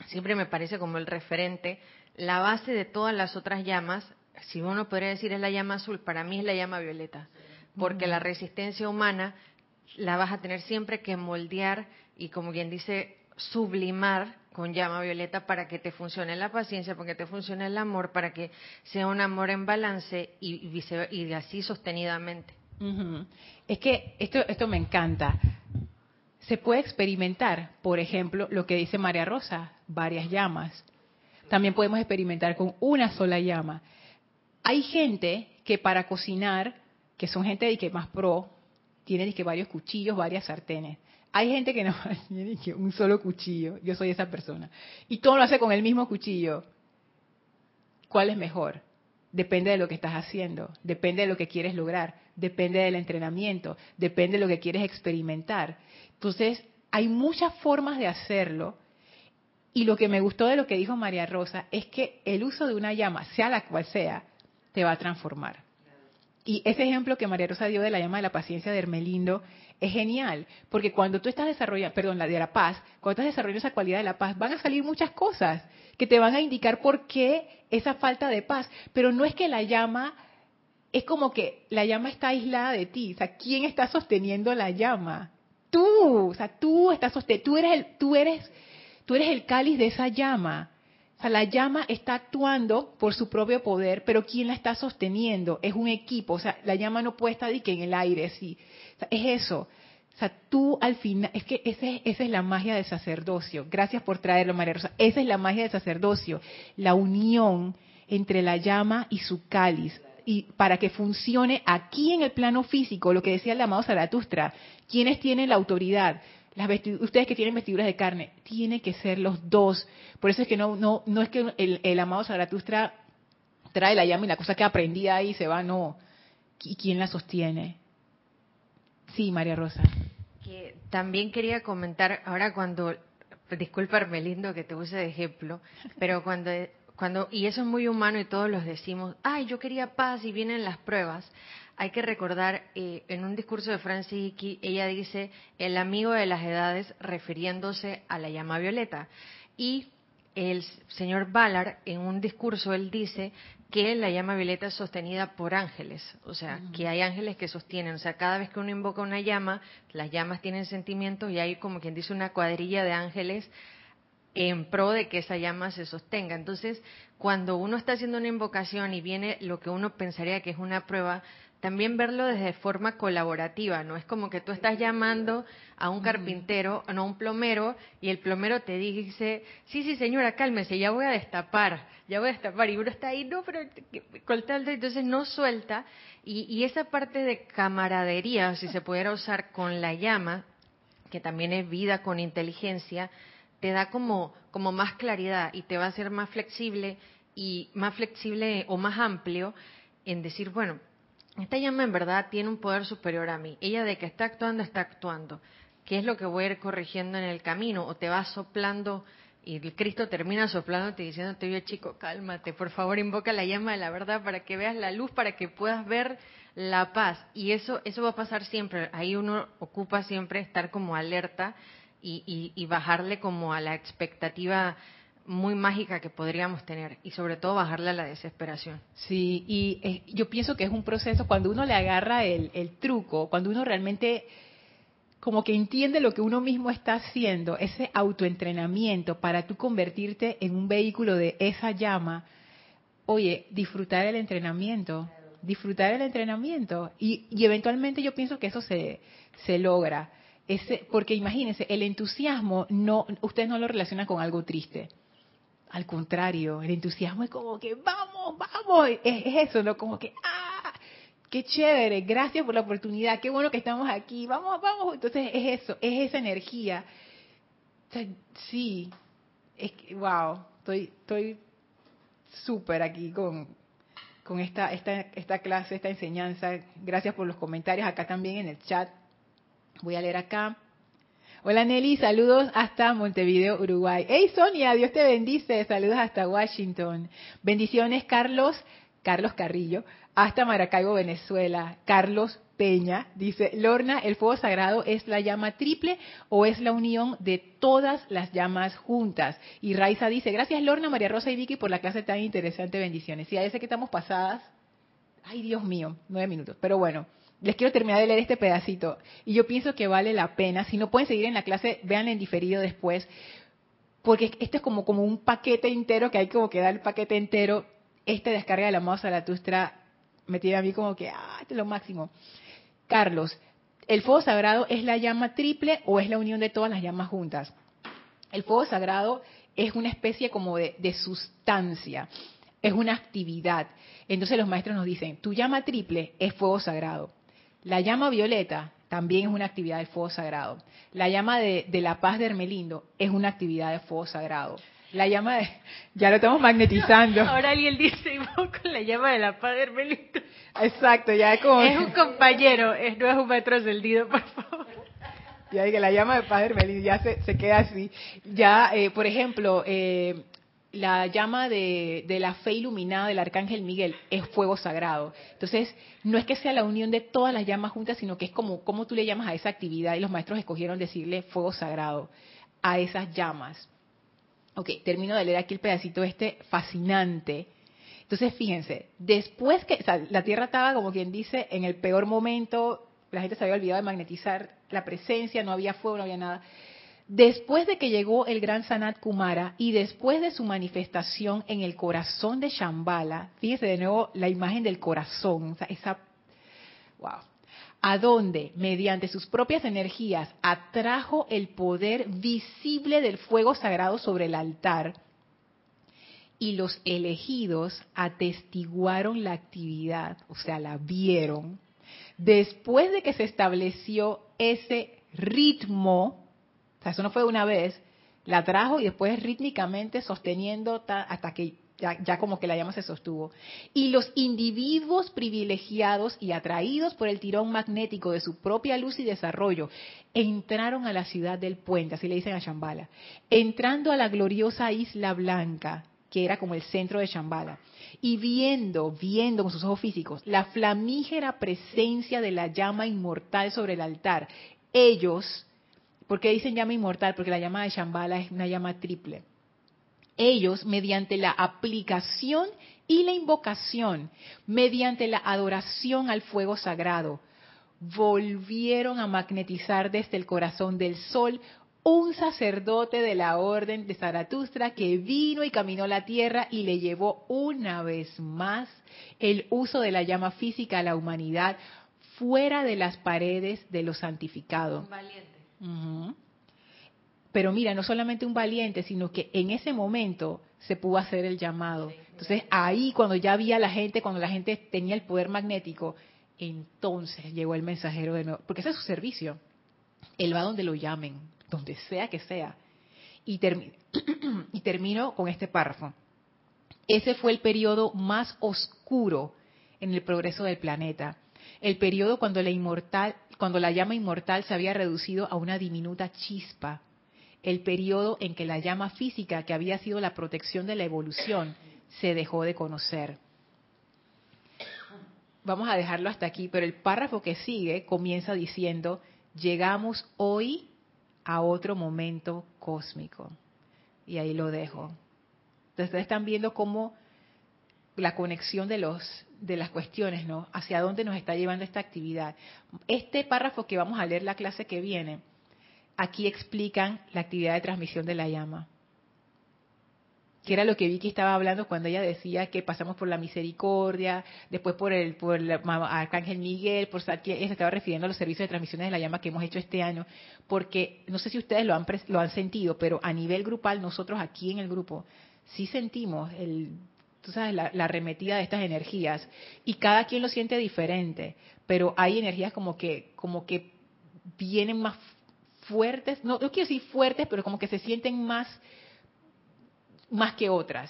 Speaker 3: siempre me parece como el referente, la base de todas las otras llamas, si uno podría decir es la llama azul, para mí es la llama violeta, porque la resistencia humana la vas a tener siempre que moldear y como quien dice, sublimar con llama violeta para que te funcione la paciencia, para que te funcione el amor, para que sea un amor en balance y, y, así sostenidamente.
Speaker 1: Es que esto, esto me encanta. Se puede experimentar, por ejemplo, lo que dice María Rosa, varias llamas. También podemos experimentar con una sola llama. Hay gente que para cocinar, que son gente de que más pro, tiene que varios cuchillos, varias sartenes. Hay gente que no tiene un solo cuchillo. Yo soy esa persona. Y todo lo hace con el mismo cuchillo. ¿Cuál es mejor? Depende de lo que estás haciendo, depende de lo que quieres lograr, depende del entrenamiento, depende de lo que quieres experimentar. Entonces, hay muchas formas de hacerlo. Y lo que me gustó de lo que dijo María Rosa es que el uso de una llama, sea la cual sea, te va a transformar. Y ese ejemplo que María Rosa dio de la llama de la paciencia de Hermelindo es genial, porque cuando tú estás desarrollando, perdón, la de la paz, cuando estás desarrollando esa cualidad de la paz, van a salir muchas cosas que te van a indicar por qué esa falta de paz, pero no es que la llama es como que la llama está aislada de ti, o sea, ¿quién está sosteniendo la llama? Tú, o sea, tú estás sosteniendo, tú eres el, tú eres, tú eres el cáliz de esa llama. O sea, la llama está actuando por su propio poder, pero ¿quién la está sosteniendo? Es un equipo. O sea, la llama no puede estar en el aire, sí es eso. O sea, tú al final, es que ese, esa es la magia del sacerdocio. Gracias por traerlo, María Rosa. Esa es la magia del sacerdocio, la unión entre la llama y su cáliz. Y para que funcione aquí en el plano físico, lo que decía el amado Zaratustra, quienes tienen la autoridad, las ustedes que tienen vestiduras de carne, tiene que ser los dos. Por eso es que no, no, no es que el, el amado Zaratustra trae la llama y la cosa que aprendí ahí se va, no. ¿Y quién la sostiene? Sí, María Rosa.
Speaker 3: Que también quería comentar, ahora cuando, disculpa lindo que te use de ejemplo, pero cuando, cuando, y eso es muy humano y todos los decimos, ay, yo quería paz y vienen las pruebas, hay que recordar, eh, en un discurso de Francis ella dice, el amigo de las edades refiriéndose a la llama violeta. Y el señor Ballard, en un discurso, él dice que la llama violeta es sostenida por ángeles, o sea, que hay ángeles que sostienen, o sea, cada vez que uno invoca una llama, las llamas tienen sentimientos y hay como quien dice una cuadrilla de ángeles en pro de que esa llama se sostenga. Entonces, cuando uno está haciendo una invocación y viene lo que uno pensaría que es una prueba, también verlo desde forma colaborativa, ¿no? Es como que tú estás llamando a un carpintero, no a un plomero, y el plomero te dice, sí, sí, señora, cálmese, ya voy a destapar, ya voy a destapar, y uno está ahí, no, pero cortando, entonces no suelta, y, y esa parte de camaradería, si se pudiera usar con la llama, que también es vida con inteligencia, te da como, como más claridad y te va a hacer más flexible y más flexible o más amplio en decir, bueno, esta llama en verdad tiene un poder superior a mí. Ella de que está actuando, está actuando. ¿Qué es lo que voy a ir corrigiendo en el camino? O te va soplando y el Cristo termina soplándote y diciéndote, oye chico, cálmate, por favor invoca la llama de la verdad para que veas la luz, para que puedas ver la paz. Y eso, eso va a pasar siempre. Ahí uno ocupa siempre estar como alerta y, y bajarle como a la expectativa muy mágica que podríamos tener y sobre todo bajarle a la desesperación.
Speaker 1: Sí, y eh, yo pienso que es un proceso cuando uno le agarra el, el, truco, cuando uno realmente como que entiende lo que uno mismo está haciendo, ese autoentrenamiento para tú convertirte en un vehículo de esa llama, oye, disfrutar el entrenamiento, disfrutar el entrenamiento y, y eventualmente yo pienso que eso se, se logra. Ese, porque imagínense, el entusiasmo no, usted no lo relaciona con algo triste al contrario, el entusiasmo es como que vamos, vamos, es, eso, ¿no? Como que, ah, qué chévere, gracias por la oportunidad, qué bueno que estamos aquí, vamos, vamos. Entonces es eso, es esa energía. sí, es que, wow, estoy, estoy súper aquí con, con esta, esta, esta clase, esta enseñanza. Gracias por los comentarios acá también en el chat. Voy a leer acá. Hola Nelly, saludos hasta Montevideo, Uruguay. Hey Sonia, Dios te bendice, saludos hasta Washington. Bendiciones Carlos, Carlos Carrillo, hasta Maracaibo, Venezuela. Carlos Peña dice, Lorna, ¿el fuego sagrado es la llama triple o es la unión de todas las llamas juntas? Y Raiza dice, gracias Lorna, María Rosa y Vicky por la clase tan interesante, bendiciones. Sí, a veces que estamos pasadas, ay Dios mío, nueve minutos, pero bueno les quiero terminar de leer este pedacito. Y yo pienso que vale la pena. Si no pueden seguir en la clase, vean en diferido después. Porque este es como, un paquete entero que hay como que dar el paquete entero. Esta descarga de la moza Zaratustra me tiene a mí como que, ah, este es lo máximo. Carlos, ¿el fuego sagrado es la llama triple o es la unión de todas las llamas juntas? El fuego sagrado es una especie como de sustancia, es una actividad. Entonces los maestros nos dicen, tu llama triple es fuego sagrado. La llama violeta también es una actividad de fuego sagrado. La llama de, la paz de Hermelindo es una actividad de fuego sagrado. La llama de... Ya lo estamos magnetizando.
Speaker 3: Ahora alguien dice, con la llama de la paz de Hermelindo.
Speaker 1: Exacto, ya es como...
Speaker 3: Es un compañero, es, no es un ascendido, por favor.
Speaker 1: Ya que la llama de paz de Hermelindo ya se, se queda así. Ya, eh, por ejemplo, eh, la llama de, la fe iluminada del arcángel Miguel es fuego sagrado. Entonces, no es que sea la unión de todas las llamas juntas, sino que es como, como tú le llamas a esa actividad y los maestros escogieron decirle fuego sagrado a esas llamas. Ok, termino de leer aquí el pedacito este fascinante. Entonces, fíjense, después que la Tierra estaba, como quien dice, en el peor momento, la gente se había olvidado de magnetizar la presencia, no había fuego, no había nada. Después de que llegó el gran Sanat Kumara y después de su manifestación en el corazón de Shambhala, fíjese de nuevo la imagen del corazón, esa, wow. a donde, mediante sus propias energías, atrajo el poder visible del fuego sagrado sobre el altar, y los elegidos atestiguaron la actividad, o sea, la vieron, después de que se estableció ese ritmo, eso no fue una vez, la trajo y después rítmicamente sosteniendo hasta que ya, como que la llama se sostuvo. Y los individuos privilegiados y atraídos por el tirón magnético de su propia luz y desarrollo entraron a la ciudad del puente, así le dicen a Shambhala, entrando a la gloriosa isla blanca, que era como el centro de Shambhala, y viendo, viendo con sus ojos físicos la flamígera presencia de la llama inmortal sobre el altar, ellos, ¿por qué dicen llama inmortal? Porque la llama de Shambhala es una llama triple ellos, mediante la aplicación y la invocación, mediante la adoración al fuego sagrado, volvieron a magnetizar desde el corazón del sol un sacerdote de la orden de Zaratustra que vino y caminó la tierra y le llevó una vez más el uso de la llama física a la humanidad fuera de las paredes de los santificados. Valiente. Pero mira, no solamente un valiente, sino que en ese momento se pudo hacer el llamado. Entonces ahí cuando ya había la gente, cuando la gente tenía el poder magnético, entonces llegó el mensajero de nuevo, porque ese es su servicio. Él va donde lo llamen, donde sea que sea. Y, y termino con este párrafo. Ese fue el periodo más oscuro en el progreso del planeta. El periodo cuando la, inmortal, cuando la llama inmortal se había reducido a una diminuta chispa el periodo en que la llama física, que había sido la protección de la evolución, se dejó de conocer. Vamos a dejarlo hasta aquí, pero el párrafo que sigue comienza diciendo, llegamos hoy a otro momento cósmico. Y ahí lo dejo. Entonces ustedes están viendo cómo la conexión de los de las cuestiones, ¿no? Hacia dónde nos está llevando esta actividad. Este párrafo que vamos a leer la clase que viene aquí explican la actividad de transmisión de la llama. Que era lo que Vicky estaba hablando cuando ella decía que pasamos por la misericordia, después por el, por el Arcángel Miguel, por ella se estaba refiriendo a los servicios de transmisión de la llama que hemos hecho este año, porque no sé si ustedes lo han, lo han sentido, pero a nivel grupal, nosotros aquí en el grupo, sí sentimos el, tú sabes, la, arremetida de estas energías y cada quien lo siente diferente, pero hay energías como que, como que vienen más fuertes, no, quiero decir fuertes, pero como que se sienten más, más que otras.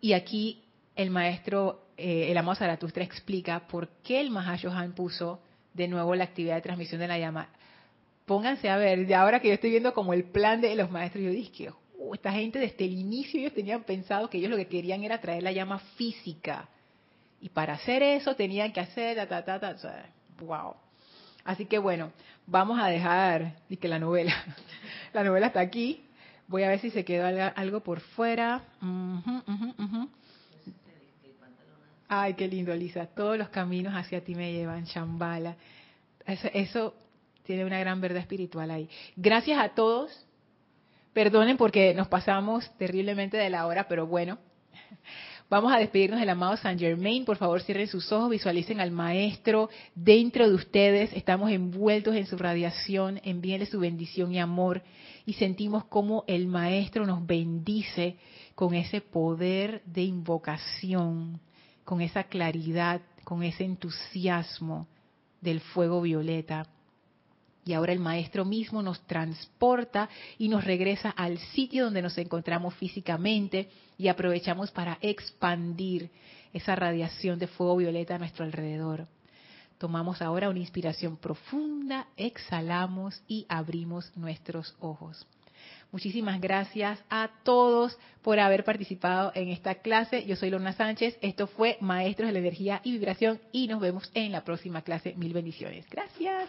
Speaker 1: Y aquí el maestro, eh, el amado Zaratustra, explica por qué el Mahashohan puso de nuevo la actividad de transmisión de la llama. Pónganse a ver, de ahora que yo estoy viendo como el plan de los maestros, yo esta gente desde el inicio ellos tenían pensado que ellos lo que querían era traer la llama física. Y para hacer eso tenían que hacer, ta, ta, ta, ta, wow. Así que bueno, vamos a dejar y que la novela, la novela está aquí. Voy a ver si se quedó algo por fuera. Ay, qué lindo, Lisa. Todos los caminos hacia ti me llevan, Shambhala. Eso, eso tiene una gran verdad espiritual ahí. Gracias a todos. Perdonen porque nos pasamos terriblemente de la hora, pero bueno. Vamos a despedirnos del amado Saint Germain. Por favor, cierren sus ojos, visualicen al Maestro dentro de ustedes. Estamos envueltos en su radiación. Envíenle su bendición y amor. Y sentimos como el Maestro nos bendice con ese poder de invocación, con esa claridad, con ese entusiasmo del fuego violeta. Y ahora el Maestro mismo nos transporta y nos regresa al sitio donde nos encontramos físicamente y aprovechamos para expandir esa radiación de fuego violeta a nuestro alrededor. Tomamos ahora una inspiración profunda, exhalamos y abrimos nuestros ojos. Muchísimas gracias a todos por haber participado en esta clase. Yo soy Lorna Sánchez. Esto fue Maestros de la Energía y Vibración y nos vemos en la próxima clase. Mil bendiciones. Gracias.